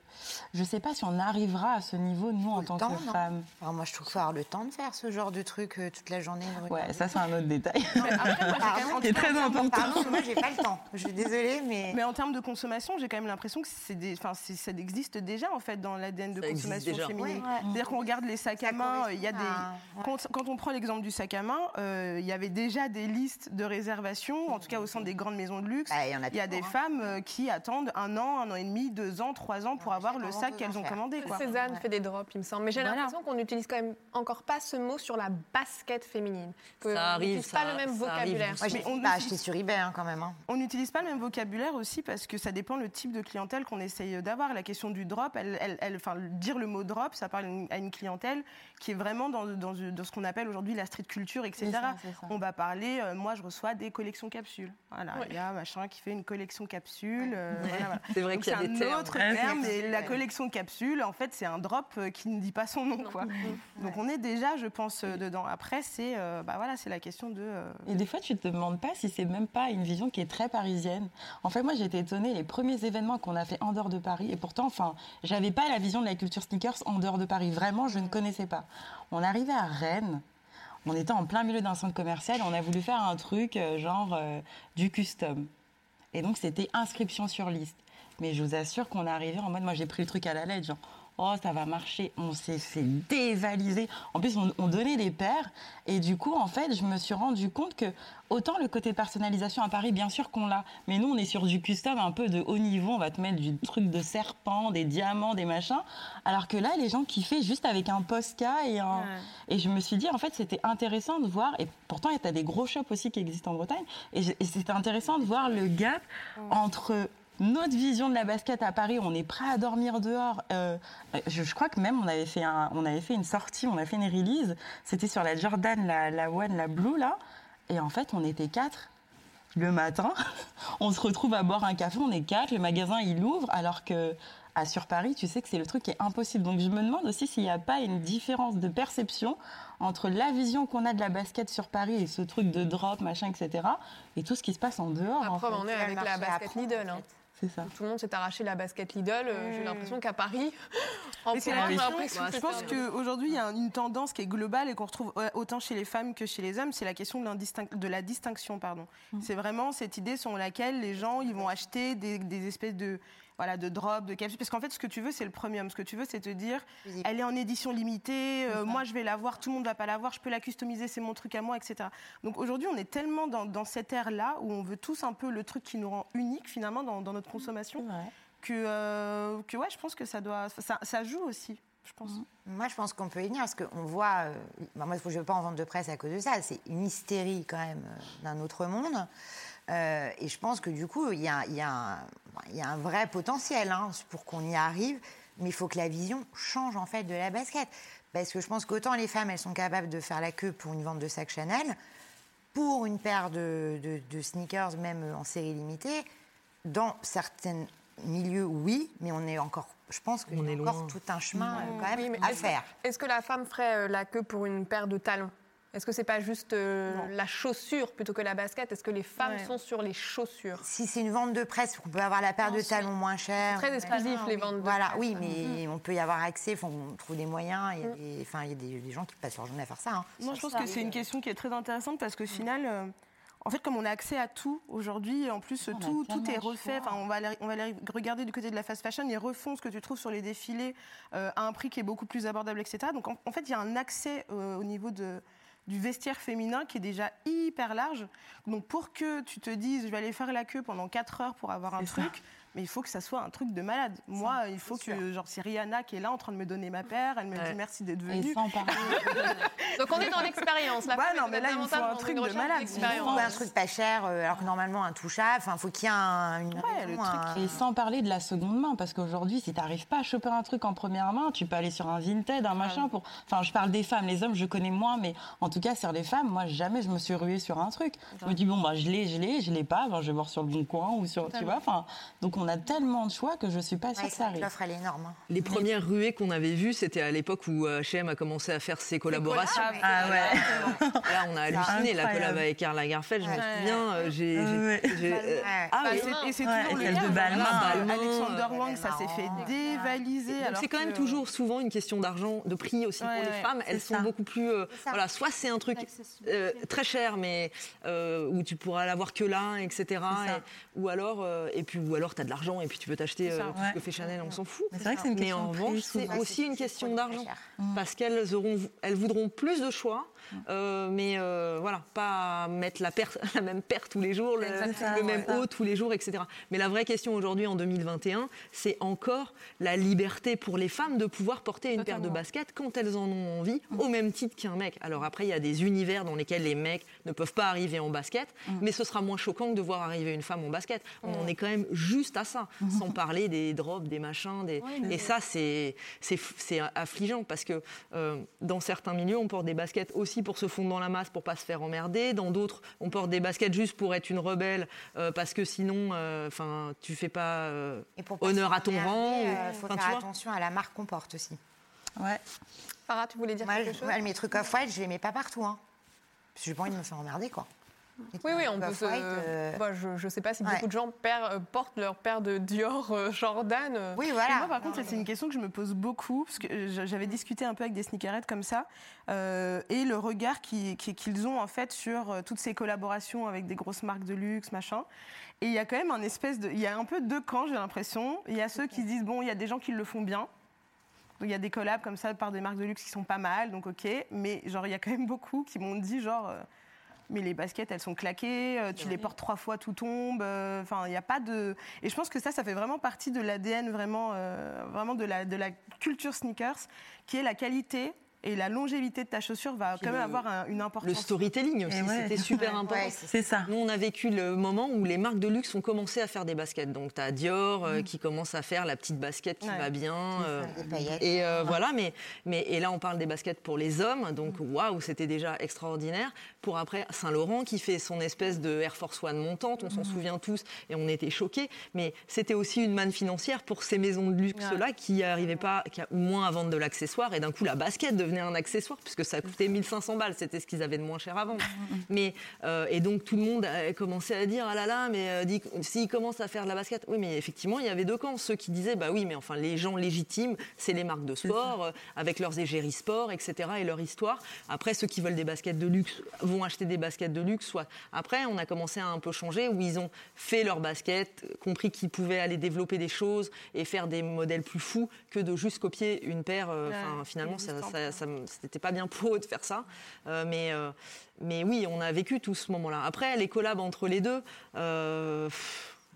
je sais pas si on arrivera à ce niveau, nous, en le tant temps, que non femmes. Alors moi, je trouve qu'il faut avoir le temps de faire ce genre de truc euh, toute la journée. Ouais, ça, c'est un autre détail. Pardon, qui est très important. Pardon, moi, j'ai pas le temps. Je suis désolée, mais... Mais en termes de consommation, j'ai quand même l'impression que c'est des, enfin, c'est- ça existe déjà en fait dans l'ADN de Ça consommation déjà. féminine. Ouais. C'est-à-dire qu'on regarde les sacs à main, il y a des. à- ouais. Quand, quand on prend l'exemple du sac à main, euh, il y avait déjà des listes de réservation, en tout cas au sein des grandes maisons de luxe. Bah, il y en a Il y a des hein. femmes euh, qui attendent un an, un an et demi, deux ans, trois ans pour Ouais, avoir le sac qu'elles ont commandé. Quoi. Cézanne Ouais. fait des drops, il me semble. Mais j'ai Voilà. l'impression qu'on n'utilise quand même encore pas ce mot sur la basket féminine. Que Ça on arrive, n'utilise pas ça- le même vocabulaire. Moi, Mais on pas utilise- acheté sur eBay hein, quand même. hein. On n'utilise pas le même vocabulaire aussi parce que ça dépend le type de clientèle qu'on essaye d'avoir. La question du drop, elle, elle- elle- enfin, dire le mot drop, ça parle à une- clientèle qui est vraiment dans, dans- dans ce qu'on appelle aujourd'hui la street culture, etc. Ça. On va parler, euh, moi je reçois des collections capsules. Voilà, il y a machin qui fait une collection capsule. euh, voilà, voilà. C'est vrai qu'il y c'est a des un termes. autre Ouais, terme, et la ouais. collection capsule, en fait, c'est un drop euh, qui ne dit pas son nom, quoi. Donc on est déjà, je pense, euh, dedans. Après, c'est, euh, bah voilà, c'est la question de. euh, Et des fois, tu te demandes pas si c'est même pas une vision qui est très parisienne. En fait, moi, j'ai été étonnée les premiers événements qu'on a fait en dehors de Paris. Et pourtant, enfin, j'avais pas la vision de la culture sneakers en dehors de Paris. Vraiment, je ne connaissais pas. On arrivait à Rennes. On était en plein milieu d'un centre commercial, on a voulu faire un truc euh, genre euh, du custom. Et donc c'était inscription sur liste. Mais je vous assure qu'on est arrivé en mode, moi j'ai pris le truc à la lettre, genre oh ça va marcher, on s'est fait dévaliser. En plus on, on donnait des paires. Et du coup en fait je me suis rendu compte que autant le côté personnalisation à Paris bien sûr qu'on l'a, mais nous on est sur du custom un peu de haut niveau, on va te mettre du truc de serpent, des diamants, des machins, alors que là les gens kiffaient juste avec un Posca et un... Et je me suis dit en fait c'était intéressant de voir, et pourtant il y a des gros shops aussi qui existent en Bretagne, et c'était intéressant de voir le gap entre notre vision de la basket à Paris, on est prêt à dormir dehors. Euh, je, je crois que même on avait fait un, on avait fait une sortie, on a fait une release. C'était sur la Jordan, la, la One, la Blue là. Et en fait, on était quatre le matin. On se retrouve à boire un café, on est quatre. Le magasin il ouvre, alors que à sur Paris, tu sais que c'est le truc qui est impossible. Donc je me demande aussi s'il n'y a pas une différence de perception entre la vision qu'on a de la basket sur Paris et ce truc de drop, machin, etc. Et tout ce qui se passe en dehors. En fait. en est avec la basket Lidl. hein. Ça. Tout le monde s'est arraché la basket Lidl. euh, J'ai l'impression qu'à Paris, en Mais l'impression Je pense qu'aujourd'hui, il y a une tendance qui est globale et qu'on retrouve autant chez les femmes que chez les hommes, c'est la question de, de la distinction. pardon. C'est vraiment cette idée selon laquelle les gens ils vont acheter des, des espèces de, voilà, de drops, de capsules. Parce qu'en fait, ce que tu veux, c'est le premium. Ce que tu veux, c'est te dire, Oui. elle est en édition limitée, euh, moi je vais l'avoir, tout le monde va pas l'avoir, je peux la customiser, c'est mon truc à moi, etc. Donc aujourd'hui, on est tellement dans, dans cette ère-là où on veut tous un peu le truc qui nous rend unique finalement dans, dans notre consommation que, euh, que ouais, je pense que ça doit, ça, ça joue aussi, je pense. Moi, je pense qu'on peut y venir parce qu'on voit. euh, bah, moi, je ne veux pas en vendre de presse à cause de ça. C'est une hystérie quand même euh, d'un autre monde. Euh, et je pense que du coup, il y a, il y a un, il y a un vrai potentiel hein, pour qu'on y arrive. Mais il faut que la vision change en fait de la basket. Parce que je pense qu'autant les femmes, elles sont capables de faire la queue pour une vente de sac Chanel, pour une paire de, de- de sneakers, même en série limitée, dans certains milieux, oui, mais on est encore. Je pense qu'il y a encore loin. tout un chemin euh, quand même Oui, mais à faire. Est-ce que la femme ferait euh, la queue pour une paire de talons? Est-ce que c'est pas juste euh, la chaussure plutôt que la basket? Est-ce que les femmes Ouais. sont sur les chaussures? Si c'est une vente de presse, on peut avoir la paire de talons moins chère. Très exclusif, les Oui. ventes de Voilà, presse. oui, mais on peut y avoir accès, faut- on trouve des moyens. Il y a, des, enfin, il y a des, des gens qui passent leur journée à faire ça. hein. Non, je pense ça. que c'est une question qui est très intéressante parce qu'au final, euh, en fait, comme on a accès à tout aujourd'hui, en plus, On tout, tout est refait. Enfin, on va, aller, on va aller regarder du côté de la fast fashion, ils refont ce que tu trouves sur les défilés euh, à un prix qui est beaucoup plus abordable, etc. Donc, en, en fait, il y a un accès euh, au niveau de du vestiaire féminin qui est déjà hyper large. Donc pour que tu te dises je vais aller faire la queue pendant 4 heures pour avoir un ça. Mais il faut que ça soit un truc de malade. Moi, il faut que genre c'est Rihanna qui est là en train de me donner ma paire, elle me Ouais. dit merci d'être Et venue. sans parler. Donc on est dans l'expérience. Femme non, mais là, il faut un truc de malade. un truc pas cher, euh, alors que normalement intouchable. Enfin, faut qu'il y ait un, une Ouais, le raison, truc un- Et sans parler de la seconde main, parce qu'aujourd'hui, si tu n'arrives pas à choper un truc en première main, tu peux aller sur un Vinted, un machin. Pour... Enfin, je parle des femmes, les hommes, je connais moins, mais en tout cas, sur les femmes, moi, jamais je me suis ruée sur un truc. Je me dis, bon, bah, je l'ai, je l'ai, je l'ai pas, ben, je vais voir sur le bon coin ou sur. Tu vois, enfin, donc on a tellement de choix que je suis pas sûre Ouais, que ça arrive. L'offre, elle est énorme. hein. Les premières ruées qu'on avait vues, c'était à l'époque où H&M a commencé à faire ses collaborations. Ah ouais. Là, on a halluciné. La collab avec Karl Lagerfeld, je me souviens, euh, j'ai... euh. Ah. Et c'est toujours le celle cas. de Balmain. Balmain, euh, Alexander ouais, Wang, ça s'est fait dévaliser. C'est quand même que- toujours souvent une question d'argent, de prix aussi Ouais, pour les femmes. Elles sont ça. beaucoup plus. euh, voilà, soit c'est un truc euh, très cher, mais euh, où tu pourras l'avoir que là, etc. ou alors, euh, et puis ou alors t'as de l'argent et puis tu peux t'acheter euh, tout Ouais. ce que fait Chanel, on s'en fout. Mais vrai que une Mais question en de revanche, c'est aussi une question d'argent. cher. Parce qu'elles auront, elles voudront plus de choix, euh, mais euh, voilà, pas mettre la, paire- la même paire tous les jours, le, même haut tous les jours, etc. Mais la vraie question aujourd'hui, en 2021, c'est encore la liberté pour les femmes de pouvoir porter une paire de baskets quand elles en ont envie, au même titre qu'un mec. Alors après, il y a des univers dans lesquels les mecs ne peuvent pas arriver en basket, mais ce sera moins choquant que de voir arriver une femme en basket. On en est quand même juste à ça, sans parler des drops, des machins, des... et ça, c'est c'est f- c'est affligeant parce que euh, dans certains milieux, on porte des baskets aussi pour se fondre dans la masse, pour pas se faire emmerder. Dans d'autres, on porte des baskets juste pour être une rebelle, euh, parce que sinon, enfin, tu fais pas euh, honneur à ton rang. euh, faut faire attention à la marque qu'on porte aussi. Ouais. Farah, tu voulais dire Moi, quelque je- chose? moi, mes trucs off-white, je les mets pas partout. Hein. Parce que j'ai pas envie de me faire emmerder, quoi. Oui, oui, on peut se. Euh, Bah, je ne sais pas si ouais. beaucoup de gens per- euh, portent leur paire de Dior euh, Jordan. Oui, Et voilà. moi, par contre, c'est une question que je me pose beaucoup, parce que j'avais discuté un peu avec des sneakerheads comme ça, euh, et le regard qui- qui- qu'ils ont en fait sur toutes ces collaborations avec des grosses marques de luxe, machin. Et il y a quand même un espèce de, il y a un peu deux camps, j'ai l'impression. Il y a ceux qui disent bon, il y a des gens qui le font bien. Donc il y a des collabs comme ça par des marques de luxe qui sont pas mal, donc ok. Mais genre il y a quand même beaucoup qui m'ont dit genre. Mais les baskets, elles sont claquées, euh, tu les portes trois fois, tout tombe. euh, Enfin, il n'y a pas de. Et je pense que ça, ça fait vraiment partie de l'ADN, vraiment, euh, vraiment de, la, de la culture sneakers, qui est la qualité et la longévité de ta chaussure va quand même le- avoir un- une importance. Le storytelling aussi, ouais. c'était super important. Ouais, c'est ça. Nous, on a vécu le moment où les marques de luxe ont commencé à faire des baskets. Donc, tu as Dior euh, qui commence à faire la petite basket qui Ouais. va bien. euh, et euh, voilà, mais, mais et là, on parle des baskets pour les hommes. Donc, waouh, c'était déjà extraordinaire. Pour après, Saint-Laurent qui fait son espèce de Air Force One montante. On s'en souvient tous et on était choqués. Mais c'était aussi une manne financière pour ces maisons de luxe-là qui n'arrivaient pas, qui, ou moins à vendre de l'accessoire. Et d'un coup, la basket devenait un accessoire puisque ça coûtait 1500 balles. C'était ce qu'ils avaient de moins cher avant. Mais, euh, et donc, tout le monde a commencé à dire Ah là là, mais euh, s'ils commencent à faire de la basket. Oui, mais effectivement, il y avait deux camps. Ceux qui disaient Bah oui, mais enfin, les gens légitimes, c'est les marques de sport, euh, avec leurs égéries sport, etc. et leur histoire. Après, ceux qui veulent des baskets de luxe vont acheter des baskets de luxe. Soit. Après, on a commencé à un peu changer où ils ont fait leurs baskets, compris qu'ils pouvaient aller développer des choses et faire des modèles plus fous que de juste copier une paire. euh, Enfin, finalement, ça, ça, c'était pas bien pour eux de faire ça. Euh, mais, euh, mais oui, on a vécu tout ce moment-là. Après, les collabs entre les deux, euh,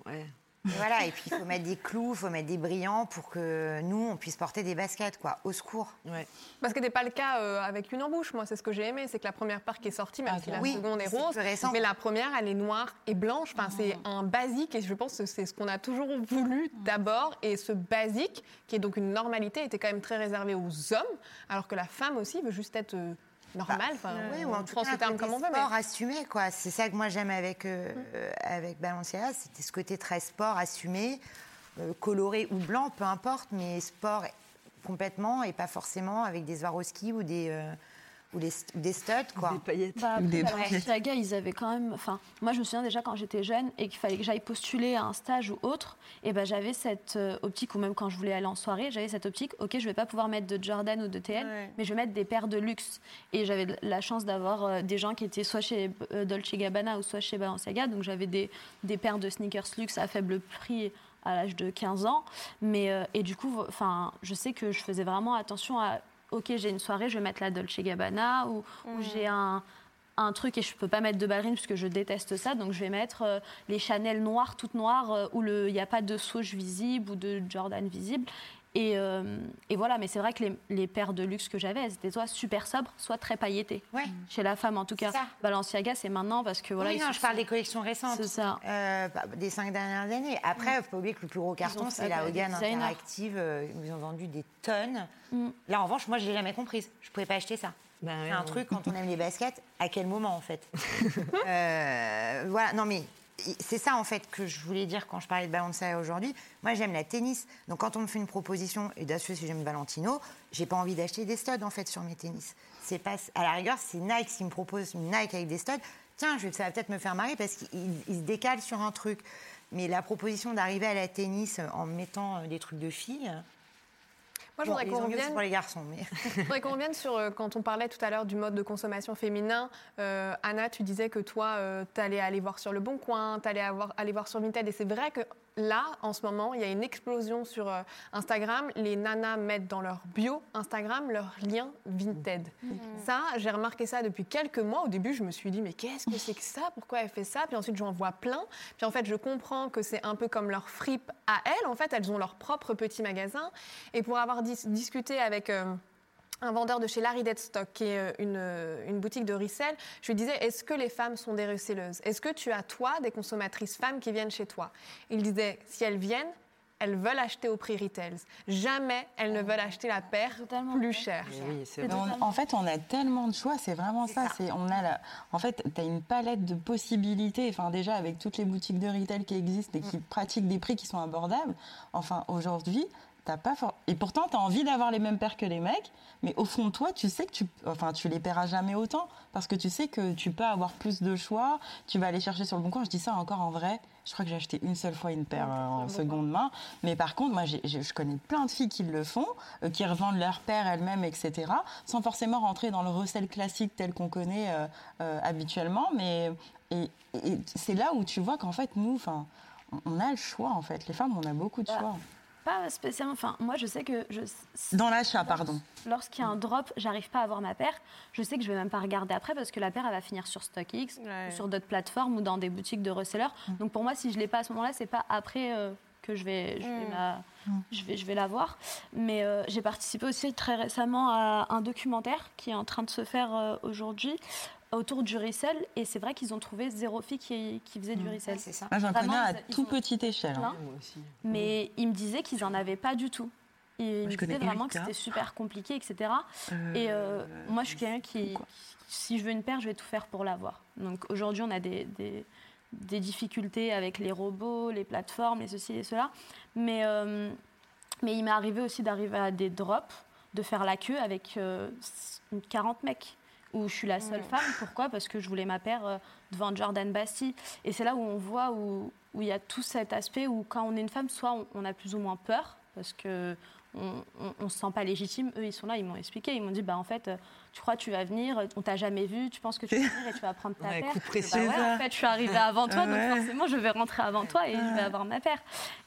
ouais. Voilà, et puis il faut mettre des clous, il faut mettre des brillants pour que nous, on puisse porter des baskets, quoi. Au secours. ouais. Parce que c'était pas le cas euh, avec une embouche. Moi, c'est ce que j'ai aimé, c'est que la première paire qui est sortie, même Ah, si la oui, seconde est rose, mais la première, elle est noire et blanche. Enfin, c'est Mm. un basique et je pense que c'est ce qu'on a toujours voulu d'abord. Et ce basique, qui est donc une normalité, était quand même très réservé aux hommes, alors que la femme aussi veut juste être euh, normale. Enfin, Oui, ou on en tout cas, un terme comme on veut. mais- sport assumé, quoi. C'est ça que moi j'aime avec, euh, avec Balenciaga, c'était ce côté très sport assumé, euh, coloré ou blanc, peu importe, mais sport complètement et pas forcément avec des Swarovski ou des, euh, ou des, ou des studs, quoi. Des paillettes. Bah, Ou des paillettes. Balenciaga, ils avaient quand même. Enfin, moi, je me souviens déjà quand j'étais jeune et qu'il fallait que j'aille postuler à un stage ou autre. Et ben, j'avais cette euh, optique, ou même quand je voulais aller en soirée, j'avais cette optique. Ok, je vais pas pouvoir mettre de Jordan ou de TL, Ouais. mais je vais mettre des paires de luxe. Et j'avais la chance d'avoir euh, des gens qui étaient soit chez euh, Dolce Gabbana ou soit chez Balenciaga. Donc, j'avais des, des paires de sneakers luxe à faible prix à l'âge de 15 ans. Mais, euh, et du coup, enfin, je sais que je faisais vraiment attention à. Ok, j'ai une soirée, je vais mettre la Dolce Gabbana ou, ou j'ai un, un truc et je peux pas mettre de ballerine parce que je déteste ça. Donc je vais mettre euh, les Chanel noires, toutes noires, euh, où il n'y a pas de swoosh visible ou de Jordan visible. Et, euh, et voilà, mais c'est vrai que les, les paires de luxe que j'avais, elles étaient soit super sobres, soit très pailletées. Ouais. Chez la femme, en tout cas. C'est ça. Balenciaga, c'est maintenant parce que voilà. oui, non, je parle des collections récentes. C'est ça. Euh, bah, des cinq dernières années. Après, il ne faut pas oublier que le plus gros carton, c'est la Hogan. Interactive. euh, Ils ont vendu des tonnes. Mm. Là, en revanche, moi, je ne l'ai jamais comprise. Je ne pouvais pas acheter ça. Bah C'est un truc, quand on aime les baskets, à quel moment, en fait? Euh, Voilà, non, mais c'est ça, en fait, que je voulais dire quand je parlais de Balenciaga aujourd'hui. Moi, j'aime la tennis. Donc, quand on me fait une proposition, et d'ailleurs, si j'aime Valentino, j'ai pas envie d'acheter des studs, en fait, sur mes tennis. C'est pas... À la rigueur, c'est Nike qui me propose une Nike avec des studs. Tiens, ça va peut-être me faire marrer parce qu'il il se décale sur un truc. Mais la proposition d'arriver à la tennis en mettant euh, des trucs de filles... Moi, je voudrais qu'on revienne. pour les garçons, mais... Je voudrais qu'on revienne sur euh, quand on parlait tout à l'heure du mode de consommation féminin. Euh, Anna, tu disais que toi, tu allais aller voir sur Le Bon Coin, tu allais aller voir sur Vinted. Et c'est vrai que là, en ce moment, il y a une explosion sur euh, Instagram. Les nanas mettent dans leur bio Instagram leur lien Vinted. Ça, j'ai remarqué ça depuis quelques mois. Au début, je me suis dit, mais qu'est-ce que c'est que ça? Pourquoi elle fait ça? Puis ensuite, j'en vois plein. Puis en fait, je comprends que c'est un peu comme leur fripe à elles. En fait, elles ont leur propre petit magasin. Et pour avoir dis- discuté avec. euh, un vendeur de chez Larry Deadstock, qui est euh, une, euh, une boutique de resell, je lui disais Est-ce que les femmes sont des reselleuses? Est-ce que tu as, toi, des consommatrices femmes qui viennent chez toi? Il disait Si elles viennent, elles veulent acheter au prix retails. Jamais elles ne veulent acheter la paire Totalement. plus chère. Oui, en fait, on a tellement de choix, c'est vraiment ça. C'est, on a la, en fait, tu as une palette de possibilités. Enfin, déjà, avec toutes les boutiques de retail qui existent et qui pratiquent des prix qui sont abordables, enfin, aujourd'hui, t'as pas for- Et pourtant, tu as envie d'avoir les mêmes paires que les mecs, mais au fond de toi, tu sais que tu, enfin, tu les paieras jamais autant parce que tu sais que tu peux avoir plus de choix. Tu vas aller chercher sur le bon coin. Je dis ça encore en vrai. Je crois que j'ai acheté une seule fois une paire euh, en seconde main. Mais par contre, moi, je connais plein de filles qui le font, euh, qui revendent leurs paires elles-mêmes, etc., sans forcément rentrer dans le recel classique tel qu'on connaît euh, habituellement. Mais et, et c'est là où tu vois qu'en fait, nous, enfin, on- on a le choix. En fait, les femmes, on a beaucoup de Bah, choix. Pas spécialement. Enfin, moi, je sais que je, Dans l'achat, pardon. lorsqu'il y a un drop, j'arrive pas à avoir ma paire. Je sais que je vais même pas regarder après parce que la paire, elle va finir sur StockX, Ouais. ou sur d'autres plateformes ou dans des boutiques de resellers. Donc pour moi, si je l'ai pas à ce moment-là, c'est pas après euh, que je vais, je vais, la, je vais, je vais la voir. Mais euh, j'ai participé aussi très récemment à un documentaire qui est en train de se faire euh, aujourd'hui autour du resell. Et c'est vrai qu'ils ont trouvé zéro fille qui, qui faisait du resell. C'est ça. Moi, j'en Vraiment, connais à ils- tout ont- petite échelle. hein. Plein. Moi aussi. Mais ils me disaient qu'ils en avaient pas du tout. Et ils me je connais disaient vraiment que c'était super compliqué, etc. Et euh, moi, je suis quelqu'un qui, si je veux une paire, je vais tout faire pour l'avoir. Donc aujourd'hui, on a des, des, des difficultés avec les robots, les plateformes, les ceci et cela. Mais, euh, mais il m'est arrivé aussi d'arriver à des drops, de faire la queue avec euh, 40 mecs où je suis la seule femme. Pourquoi? Parce que je voulais ma paire euh, devant Jordan Basti. Et c'est là où on voit où où il y a tout cet aspect où quand on est une femme, soit on, on a plus ou moins peur parce que on, on, on se sent pas légitime. Eux, ils sont là, ils m'ont expliqué, ils m'ont dit bah en fait, euh, tu crois tu vas venir, on t'a jamais vu, tu penses que tu vas venir et tu vas prendre ta Ouais, paire. Bah ouais, ça. en fait, je suis arrivée avant toi, donc forcément, je vais rentrer avant toi et je vais avoir ma paire.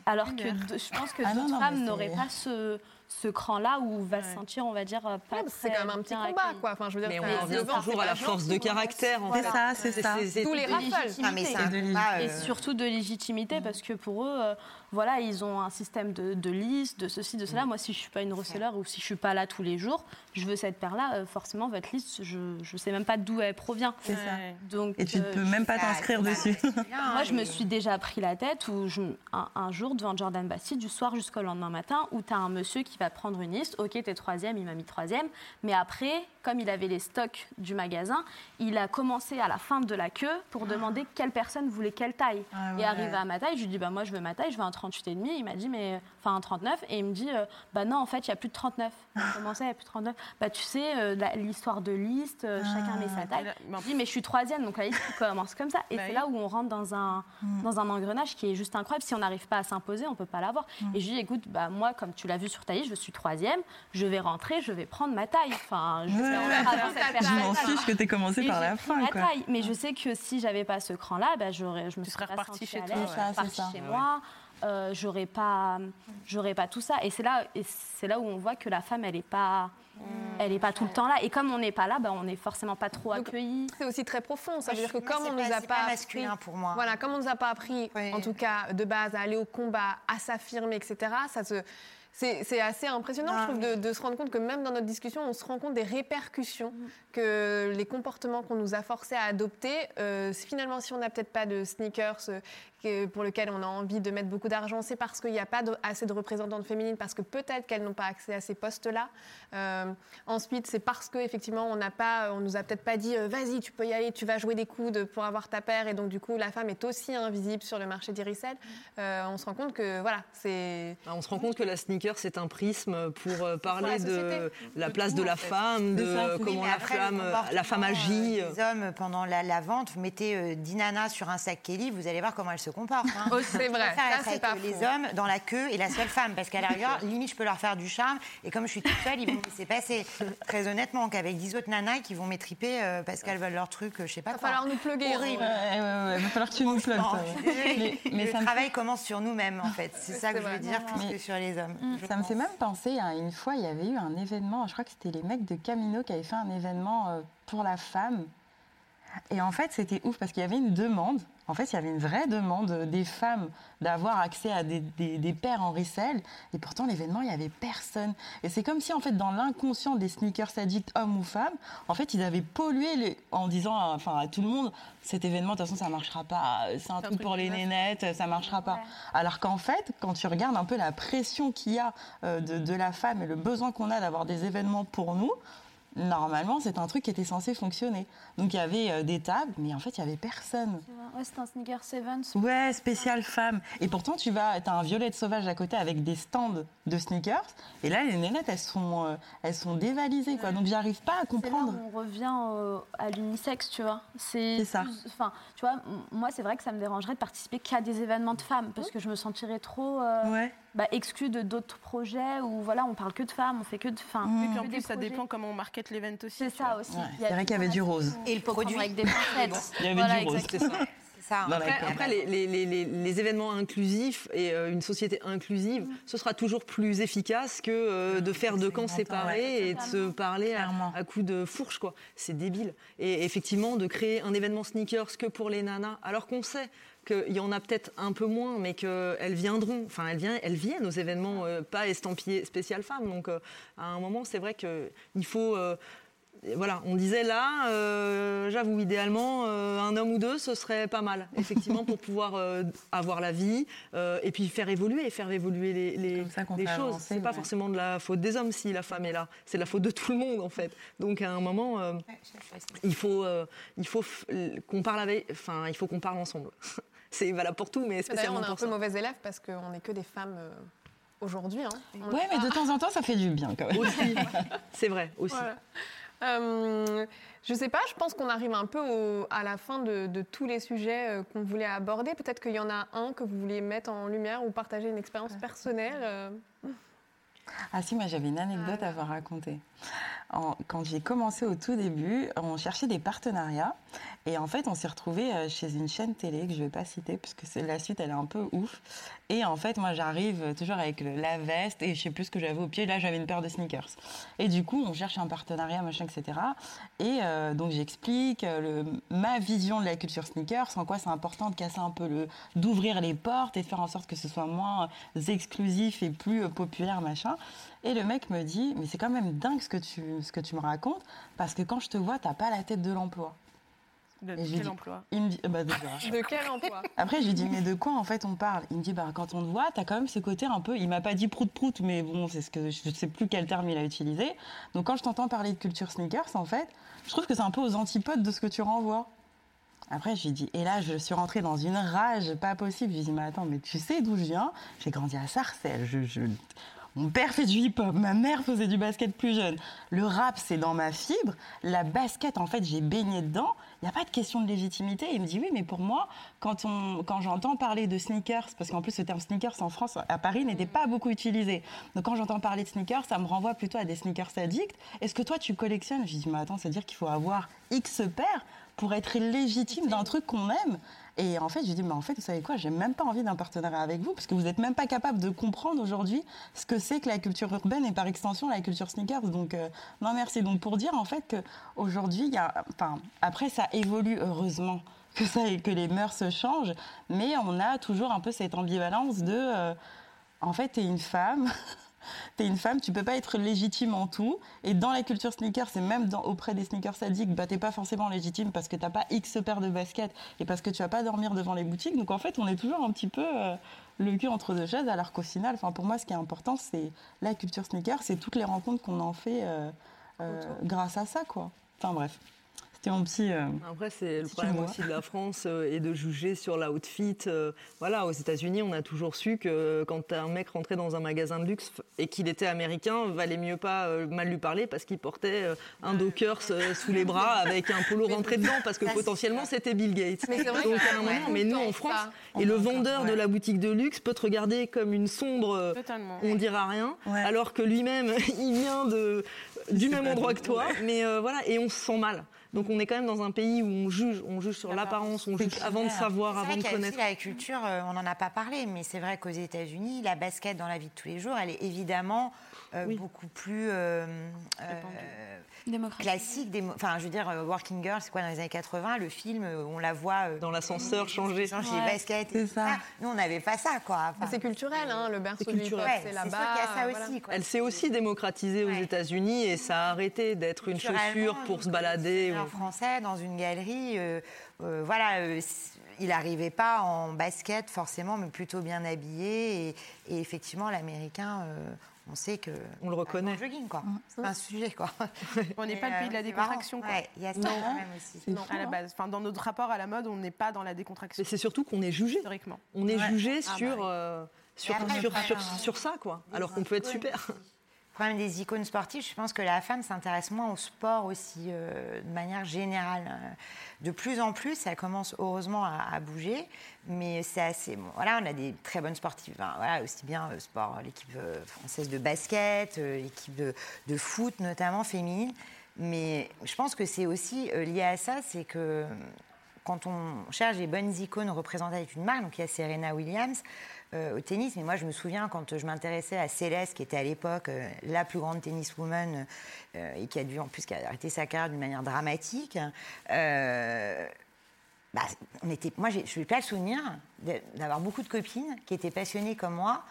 Alors que de- je pense que Ah d'autres femmes n'auraient pas ce, ce cran-là où va se sentir, on va dire, euh, pas que c'est quand même un petit combat, quoi. Enfin, je veux dire, Mais on revient toujours à la force de caractère. en C'est fait. ça, c'est ça. c'est- Tous les de combat. Et euh, surtout de légitimité, parce que pour eux, euh, voilà, ils ont un système de, de liste, de ceci, de cela. Moi, si je suis pas une reseller ou si je suis pas là tous les jours, je veux cette paire-là, euh, forcément, votre liste, je ne sais même pas d'où elle provient. C'est ça. Ouais. Donc, Et tu ne euh, peux même pas t'inscrire dessus. moi, je me suis déjà pris la tête où je, un, un jour, devant Jordan Bastille, du soir jusqu'au lendemain matin, où tu as un monsieur qui va prendre une liste. Ok, t'es troisième, il m'a mis troisième. Mais après, comme il avait les stocks du magasin, il a commencé à la fin de la queue pour demander quelle personne voulait quelle taille. Ah Et arrivé à ma taille, je lui dis bah moi je veux ma taille, je veux un 38,5. Il m'a dit mais enfin un 39 et il me dit euh, bah non en fait il y a plus de 39. Comment ça il y a plus de 39 Bah tu sais euh, la- l'histoire de liste, euh, chacun met sa taille. là, bah, Je dis mais je suis troisième donc la liste commence comme ça et Bah c'est oui. là où on rentre dans un dans un engrenage qui est juste incroyable. Si on n'arrive pas à s'imposer, on peut pas l'avoir. Et je lui dis écoute bah moi comme tu l'as vu sur ta liste, je suis troisième, je vais rentrer, je vais prendre ma taille. Enfin je m'en fiche que t'aies commencé Et par la fin, quoi. taille. Mais je sais que si j'avais pas ce cran-là, bah, j'aurais, je me Tu serais sentie chez toi, chez moi. Euh, j'aurais pas, j'aurais pas tout ça. Et c'est là, et c'est là où on voit que la femme, elle est pas, elle est pas tout le temps là. Et comme on n'est pas là, bah, on n'est forcément pas trop Donc, accueillis. C'est aussi très profond. Ça Moi, veut dire que comme on nous a c'est pas appris- masculin pour moi. Voilà, comme on nous a pas appris, Oui. en tout cas de base, à aller au combat, à s'affirmer, etc. Ça se c'est assez impressionnant, Ah, je trouve, de, de se rendre compte que même dans notre discussion, on se rend compte des répercussions que les comportements qu'on nous a forcés à adopter, euh, finalement, si on n'a peut-être pas de sneakers euh, pour lequel on a envie de mettre beaucoup d'argent, c'est parce qu'il n'y a pas de- assez de représentantes féminines, parce que peut-être qu'elles n'ont pas accès à ces postes-là. Euh, ensuite, c'est parce que effectivement, on n'a pas, on nous a peut-être pas dit, euh, vas-y, tu peux y aller, tu vas jouer des coudes pour avoir ta paire, et donc du coup, la femme est aussi invisible sur le marché des resell. Euh, on se rend compte que voilà, c'est Bah, On se rend compte que la sneaker, c'est un prisme pour parler la de la place de la femme, de comment la, après, femme, la femme agit. des hommes pendant la, la vente, vous mettez euh, 10 nanas sur un sac Kelly, vous allez voir comment elles se hein. Oh, c'est vrai, ça c'est pas les hommes dans la queue et la seule femme, parce qu'à la rigueur, limite, je peux leur faire du charme. Et comme je suis toute seule, ils vont me laisser passer. Très honnêtement, qu'avec 10 autres nanas qui vont m'étriper euh, parce qu'elles veulent leur truc, euh, je sais pas Il va quoi. falloir nous plugger. hein. Horrible. Ouais, ouais, ouais, il va falloir que tu nous plugues. Mais- mais le ça me travail commence sur nous-mêmes, en fait. C'est ça que je veux dire, plus Mais- que sur les hommes. je Ça me fait même penser à une fois, il y avait eu un événement, je crois que c'était les mecs de Camino qui avaient fait un événement euh, pour la femme. Et en fait, c'était ouf parce qu'il y avait une demande. En fait, il y avait une vraie demande des femmes d'avoir accès à des, des, des paires en resell. Et pourtant, l'événement, il n'y avait personne. Et c'est comme si, en fait, dans l'inconscient des sneakers addicts, hommes ou femmes, en fait, ils avaient pollué les- en disant à- enfin, à tout le monde cet événement, de toute façon, ça ne marchera pas. C'est un truc pour les nénettes, ça ne marchera pas. Alors qu'en fait, quand tu regardes un peu la pression qu'il y a euh, de, de la femme et le besoin qu'on a d'avoir des événements pour nous, normalement, c'est un truc qui était censé fonctionner. Donc il y avait euh, des tables, mais en fait, il y avait personne. Ouais, c'est un sneaker Sevens. Ouais, spécial femme. Et pourtant, tu vas, as un violette sauvage à côté avec des stands de sneakers. Et là, les nénettes, elles sont, euh, elles sont dévalisées, quoi. Donc, j'arrive pas à là comprendre. où on revient euh, à l'unisexe, tu vois. C'est ça. Enfin, tu vois, moi, c'est vrai que ça me dérangerait de participer qu'à des événements de femmes, parce que je me sentirais trop euh, Ouais. Bah, exclue de d'autres projets où voilà, on parle que de femmes, on fait que de. Enfin, Mmh. Et puis en plus, ça projets. dépend comment on market l'event aussi. C'est vois. ça aussi. Ouais, Il y a c'est vrai qu'il y avait du rose. Et le produit. avec des pincettes. Il y avait Voilà, du rose. exactement. C'est ça. C'est ça. Non, Après, les, les- les- les- les événements inclusifs et euh, une société inclusive, Mm. ce sera toujours plus efficace que euh, de faire deux camps séparés et de se parler à coups de fourche. quoi. C'est débile. Et effectivement, de créer un événement sneakers que pour les nanas, alors qu'on sait qu'il y en a peut-être un peu moins, mais qu'elles viendront, enfin elles, viennent, elles viennent aux événements euh, pas estampillés spécial femmes. Donc euh, à un moment, c'est vrai qu'il faut... euh, voilà, on disait là, j'avoue, idéalement, un homme ou deux, ce serait pas mal, effectivement, pour pouvoir avoir la vie et puis faire évoluer, faire évoluer les, les, les choses. C'est pas ouais. forcément de la faute des hommes si la femme est là, c'est la faute de tout le monde en fait. Donc à un moment, il faut, il faut qu'on parle avec, enfin, il faut qu'on parle ensemble. c'est valable pour tout, mais spécialement on est un peu ça. mauvais élève parce qu'on n'est que des femmes euh, aujourd'hui. hein. Ouais, mais de temps en temps, ça fait du bien quand même. Aussi, c'est vrai aussi. Voilà. Euh, je sais pas, je pense qu'on arrive un peu au- à la fin de, de tous les sujets euh, qu'on voulait aborder. Peut-être qu'il y en a un que vous vouliez mettre en lumière ou partager une expérience personnelle. euh. Ah si, moi j'avais une anecdote à vous raconter. En- quand j'ai commencé au tout début, on cherchait des partenariats et en fait on s'est retrouvé euh, chez une chaîne télé que je vais pas citer puisque c'est la suite elle est un peu ouf. Et en fait moi j'arrive euh, toujours avec la veste et je sais plus ce que j'avais au pied. Là j'avais une paire de sneakers. Et du coup on cherche un partenariat machin etc. Et euh, donc j'explique ma vision de la culture sneakers, en quoi c'est important de casser un peu le, d'ouvrir les portes et de faire en sorte que ce soit moins exclusif et plus populaire machin. Et le mec me dit, mais c'est quand même dingue ce que tu, ce que tu me racontes, parce que quand je te vois, t'as pas la tête de l'emploi. De Et je lui quel dis- emploi Il me dit, bah, déjà. De quel emploi Après, je lui dis, mais de quoi en fait on parle Il me dit, bah, quand on te voit, t'as quand même ce côté un peu. Il m'a pas dit prout-prout, mais bon, c'est ce que je sais plus quel terme il a utilisé. Donc, quand je t'entends parler de culture sneakers, en fait, je trouve que c'est un peu aux antipodes de ce que tu renvoies. Après, je lui dis, et là, je suis rentrée dans une rage pas possible. Je lui dis, mais attends, mais tu sais d'où je viens? J'ai grandi à Sarcelles. Je, je- Mon père fait du hip-hop, ma mère faisait du basket plus jeune. Le rap, c'est dans ma fibre. La basket, en fait, j'ai baigné dedans. Il n'y a pas de question de légitimité. Il me dit, oui, mais pour moi, quand, on, quand j'entends parler de sneakers, parce qu'en plus, ce terme sneakers en France, à Paris, n'était pas beaucoup utilisé. Donc, quand j'entends parler de sneakers, ça me renvoie plutôt à des sneakers addicts. Est-ce que toi, tu collectionnes? Je dis, mais attends, c'est-à-dire qu'il faut avoir X paires pour être légitime d'un truc qu'on aime? Et en fait, je dis, mais en fait, vous savez quoi, j'ai même pas envie d'un partenariat avec vous, parce que vous n'êtes même pas capable de comprendre aujourd'hui ce que c'est que la culture urbaine et par extension la culture sneakers. Donc, euh, non, merci. Donc, pour dire en fait qu'aujourd'hui, il y a. Enfin, après, ça évolue heureusement que, ça, que les mœurs changent, mais on a toujours un peu cette ambivalence de. euh, en fait, t'es une femme. T'es une femme, tu peux pas être légitime en tout. Et dans la culture sneakers, et même dans- auprès des sneakers addicts, bah, t'es pas forcément légitime parce que t'as pas X paires de baskets et parce que tu vas pas dormir devant les boutiques. Donc en fait, on est toujours un petit peu euh, le cul entre deux chaises, alors qu'au final, enfin, pour moi, ce qui est important, c'est la culture sneakers, c'est toutes les rencontres qu'on en fait euh, euh, grâce à ça, quoi. Enfin bref, c'était mon petit. euh, Après, c'est le problème aussi de la France euh, et de juger sur l'outfit. euh, voilà, aux États-Unis, on a toujours su que quand un mec rentrait dans un magasin de luxe et qu'il était américain, valait mieux pas euh, mal lui parler parce qu'il portait euh, un Dockers euh, sous les bras avec un polo rentré dedans parce que potentiellement c'était Bill Gates. Mais c'est vrai Donc que- à un ouais, moment, mais nous en France, et le vendeur de la boutique de luxe peut te regarder comme une sombre. euh, Totalement. on dira rien, Ouais. alors que lui-même, il vient de, du même endroit que toi, mais euh, voilà, et on se sent mal. Donc on est quand même dans un pays où on juge, on juge sur l'apparence, on juge avant de savoir, avant vrai de connaître. la culture, euh, on n'en a pas parlé, mais c'est vrai qu'aux États-Unis, la basket dans la vie de tous les jours, elle est évidemment euh, Oui. beaucoup plus euh, euh, Démocratique. classique. Enfin, je veux dire, Working Girl, c'est quoi dans les années 80 Le film, on la voit euh, Dans l'ascenseur, changer. changer Ouais. les baskets. Et tout ça. Nous, on n'avait pas ça, quoi. Enfin, C'est culturel, hein, le berceau C'est du ouais, c'est là-bas. sûr qu'il y a ça voilà. aussi. quoi. Elle s'est aussi démocratisée aux Ouais. États-Unis et ça a arrêté d'être une chaussure pour se balader. Un ou- Français dans une galerie, euh, euh, voilà, euh, il n'arrivait pas en basket forcément, mais plutôt bien habillé. Et, et effectivement, l'Américain, euh, on sait que On le reconnaît. Jogging quoi. C'est un sujet quoi. On n'est pas le pays de la décontraction. marrant. quoi. Ouais, il y a ça Non. quand même aussi. C'est Non, fou, à la hein. base. Enfin, dans notre rapport à la mode, on n'est pas dans la Mais décontraction, c'est surtout qu'on est jugé. historiquement. On est Ouais. jugé Ah, bah sur, oui. euh, sur, après, sur, le sur, ça, quoi. des Alors qu'on peut être super. aussi. Le problème des icônes sportives, je pense que la femme s'intéresse moins au sport aussi euh, de manière générale. Euh, De plus en plus, ça commence heureusement à, bouger, mais c'est assez bon. Voilà, on a des très bonnes sportives. Voilà, aussi bien euh, sport, l'équipe française de basket, l'équipe de, de foot notamment féminine. Mais je pense que c'est aussi lié à ça, c'est que quand on cherche les bonnes icônes représentatives d'une marque, donc il y a Serena Williams euh, au tennis, mais moi je me souviens quand je m'intéressais à Céleste, qui était à l'époque euh, la plus grande tenniswoman euh, et qui a dû en plus qui arrêté sa carrière d'une manière dramatique. euh, bah, on était, moi, je n'ai pas le souvenir d'avoir beaucoup de copines qui étaient passionnées comme moi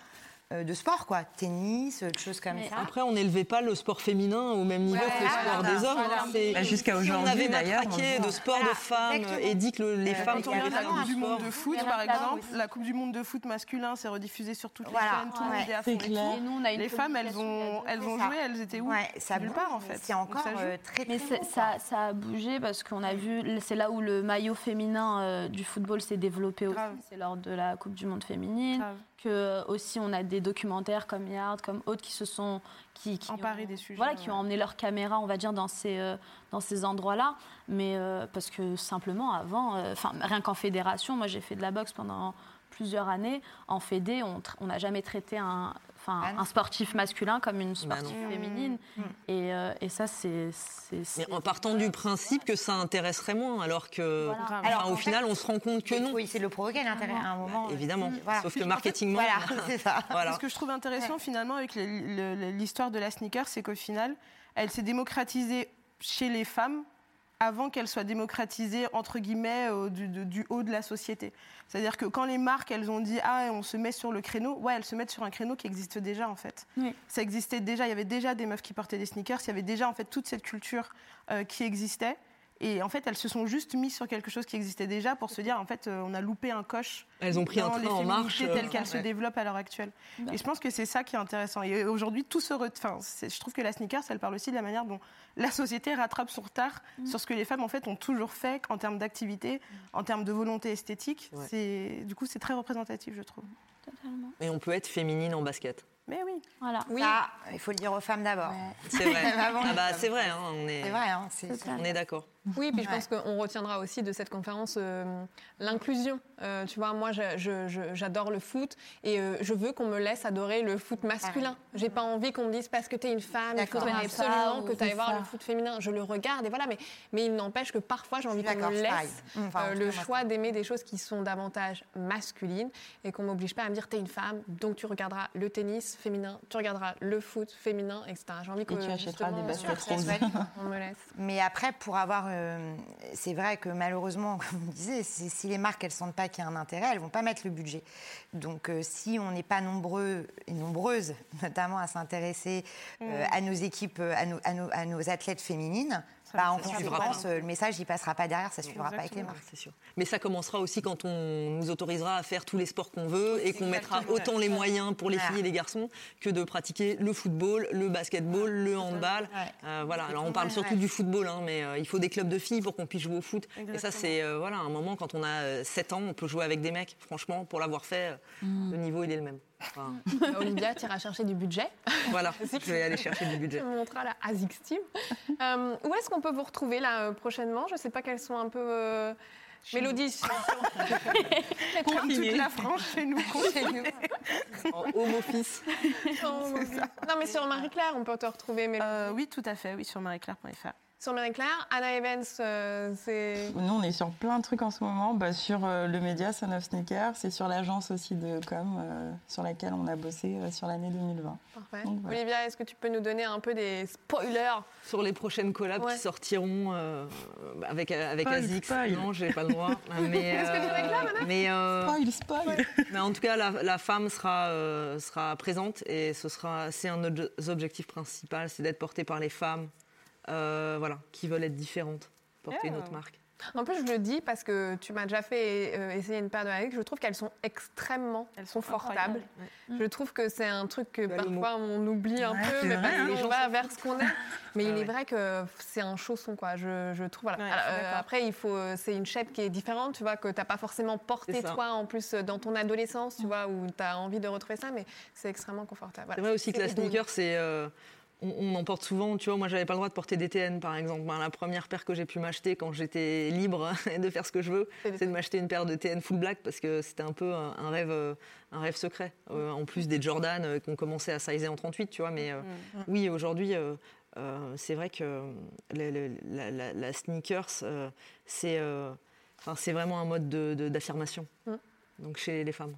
de sport, quoi, tennis, euh, de choses comme Mais ça. Après, on n'élevait pas le sport féminin au même niveau Ouais, que le sport voilà, des hommes. voilà. hein. C'est- Bah, jusqu'à si aujourd'hui, On avait d'ailleurs, matraqué on le de sport Voilà, de femmes exactement. et dit que le- les Euh, femmes a regarde la Coupe du sport. monde de foot, par exemple, aussi. la Coupe du monde de foot masculin, c'est rediffusé sur toutes Voilà, les chaînes, tout le ouais. monde est à fond et nous, on a une Les femmes, elles ont, elles ont joué, elles étaient où? Ouais, ça Nulle bouge, part, en fait. C'est encore euh, très très Mais ça, a bougé parce qu'on a vu, c'est là où le maillot féminin euh, du football s'est développé aussi, c'est lors de la Coupe du Monde féminine. Que aussi on a des documentaires comme Yard, comme autres qui se sont qui, qui Emparés ont, des sujets, voilà, qui ont emmené leur caméra, on va dire dans ces euh, dans ces endroits-là. Mais euh, parce que simplement avant, euh, enfin rien qu'en fédération, moi j'ai fait de la boxe pendant plusieurs années. En fédé, on n'a jamais traité un Enfin, Ah un sportif masculin comme une Bah sportive non. féminine. Mm. Et, euh, et ça, c'est. c'est- c'est- Mais en partant du principe que ça intéresserait moins, alors que, Voilà. enfin, Alors, au final, fait, on se rend compte que Il non. faut essayer de le provoquer l'intérêt à un moment. Évidemment. euh, voilà. Sauf que En fait, marketingement, Voilà, c'est ça. voilà. Ce que je trouve intéressant finalement avec l'histoire de la sneaker, c'est qu'au final, elle s'est démocratisée chez les femmes avant qu'elle soit démocratisée entre guillemets au- du, de- du haut de la société. C'est-à-dire que quand les marques elles ont dit ah on se met sur le créneau, ouais elles se mettent sur un créneau qui existe déjà en fait. Oui. Ça existait déjà, il y avait déjà des meufs qui portaient des sneakers, il y avait déjà en fait toute cette culture euh, qui existait. Et en fait, elles se sont juste mises sur quelque chose qui existait déjà pour se dire, en fait, euh, on a loupé un coche Elles ont pris un dans les train en marche. euh, telles qu'elles se ouais. développent à l'heure actuelle. Bah. Et je pense que c'est ça qui est intéressant. Et aujourd'hui, tout se. re- Enfin, je trouve que la sneakers, elle parle aussi de la manière dont la société rattrape son retard Mm. sur ce que les femmes en fait ont toujours fait en termes d'activité, en termes de volonté esthétique. Ouais. C'est du coup c'est très représentatif, je trouve. Totalement. Et on peut être féminine en basket. Mais oui. Voilà. Oui. Ça, il faut le dire aux femmes d'abord. C'est vrai. Ah bah c'est vrai, hein, on est, C'est vrai, hein, on est d'accord. Oui, puis je Ouais. pense qu'on retiendra aussi de cette conférence euh, l'inclusion. Euh, tu vois, moi, j'adore le foot et euh, je veux qu'on me laisse adorer le foot masculin. J'ai pas envie qu'on me dise parce que tu es une femme, il faudrait absolument ou que tu ailles voir ça. le foot féminin. Je le regarde et voilà, mais, mais il n'empêche que parfois j'ai envie qu'on me laisse Enfin, euh, le choix d'aimer des choses qui sont davantage masculines et qu'on m'oblige pas à me dire tu es une femme, donc tu regarderas le tennis féminin, tu regarderas le foot féminin, etc. J'ai envie que tu achèteras justement, des baskets on me laisse. Mais après, pour avoir. Euh, c'est vrai que malheureusement, comme vous disiez, si les marques, elles sentent pas qu'il y a un intérêt, elles vont pas mettre le budget. Donc, euh, si on n'est pas nombreux et nombreuses, notamment à s'intéresser euh, à nos équipes, à nos, à nos- à nos athlètes féminines, bah, suivra pas. euh, le message, il passera pas derrière, ça suivra pas avec les marques. C'est sûr. Mais ça commencera aussi quand on nous autorisera à faire tous les sports qu'on veut et qu'on mettra autant les moyens pour les Voilà. filles et les garçons que de pratiquer le football, le basketball, le handball. Ouais. Euh, voilà. Alors on parle surtout ouais. du football, hein, mais euh, il faut des clubs de filles pour qu'on puisse jouer au foot. Et ça, c'est euh, voilà un moment quand on a euh, 7 ans, on peut jouer avec des mecs. Franchement, pour l'avoir fait, euh, le niveau il est le même. Enfin, Olivia, tu iras chercher du budget. voilà, je vais aller chercher du budget. Tu me montreras la ASICS Team. Euh, où est-ce qu'on peut vous retrouver là euh, prochainement? Je ne sais pas quelles sont un peu. euh, Mélodie, Comme toute la France chez nous. En home office. non, mais sur Marie-Claire, on peut te retrouver. Mélodie. Euh, oui, tout à fait, oui, sur marieclaire.fr. Sur Marie-Claire, Anna Evans, euh, c'est. Nous, on est sur plein de trucs en ce moment. Bah, sur euh, le média Son of Sneaker, c'est sur l'agence aussi de com euh, sur laquelle on a bossé euh, sur l'année 2020. Parfait. Donc, voilà. Olivia, est-ce que tu peux nous donner un peu des spoilers Sur les prochaines collabs Ouais. qui sortiront euh, avec, avec Spoil, ASICS. spoil. Non, j'ai pas le droit. mais, Est-ce que tu réclames, Anna mais, euh, Spoil, spoil mais en tout cas, la, la femme sera, euh, sera présente et ce sera, c'est un de nos objectifs principaux, c'est d'être portée par les femmes voilà, qui veulent être différentes, porter Yeah. notre marque. En plus, je le dis parce que tu m'as déjà fait euh, essayer une paire de Hagues. Je trouve qu'elles sont extrêmement Elles sont confortables. Je trouve que c'est un truc que Bah, parfois on oublie un Ouais, peu, mais vrai, parce hein, les qu'on gens va vers ce qu'on est. Mais Ah il est vrai que c'est un chausson, quoi. Je, je trouve. Voilà. Alors, euh, après, il faut. euh, C'est une shape qui est différente, tu vois, que t'as pas forcément porté toi en plus euh, dans ton adolescence, tu vois, où tu as envie de retrouver ça, mais c'est extrêmement confortable. Voilà. C'est vrai aussi que la sneaker, c'est. euh, on, on en porte souvent, tu vois. Moi, j'avais pas le droit de porter des TN, par exemple. Ben, la première paire que j'ai pu m'acheter quand j'étais libre de faire ce que je veux, C'est de m'acheter une paire de TN full black parce que c'était un peu un, un rêve, euh, un rêve secret. Euh, en plus des Jordan euh, qu'on commençait à sizer en 38, tu vois. Mais euh, oui, aujourd'hui, euh, euh, c'est vrai que la, la- la sneakers, euh, c'est, euh, enfin, c'est vraiment un mode de- de- d'affirmation. Mm. Donc chez les femmes.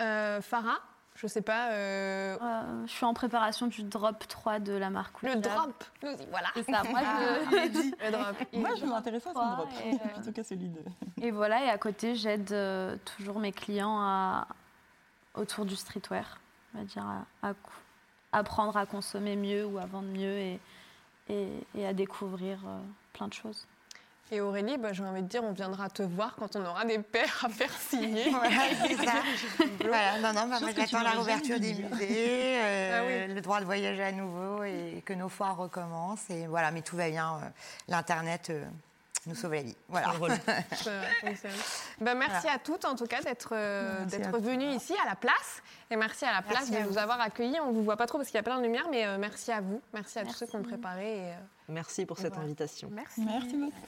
Euh, Farah, je sais pas. euh, Euh, je suis en préparation du drop 3 de la marque le drop, nous y voilà. C'est ça, moi je... Le drop. Moi, je m'intéresse à ce drop, et, euh, plutôt qu'à celui de... Et voilà, et à côté, j'aide euh, toujours mes clients à, autour du streetwear, on va dire, à, apprendre à consommer mieux ou à vendre mieux et, et, et à découvrir euh, plein de choses. Et Aurélie, bah, j'ai envie de dire, on viendra te voir quand on aura des paires à faire signer. Voilà, c'est ça. Voilà, non, non, bah, moi j'attends la réouverture des musées, euh, Ah oui. le droit de voyager à nouveau et que nos foires recommencent. Et voilà, mais tout va bien. euh, L'Internet euh, nous sauver la vie. Voilà. Euh, ben, merci à toutes, en tout cas, d'être euh, venues ici à la place. Et merci à la place de nous avoir accueillis. On ne vous voit pas trop parce qu'il y a plein de lumière, mais euh, merci à vous. Merci à tous ceux qui ont préparé. Merci pour cette invitation. Merci. Merci beaucoup.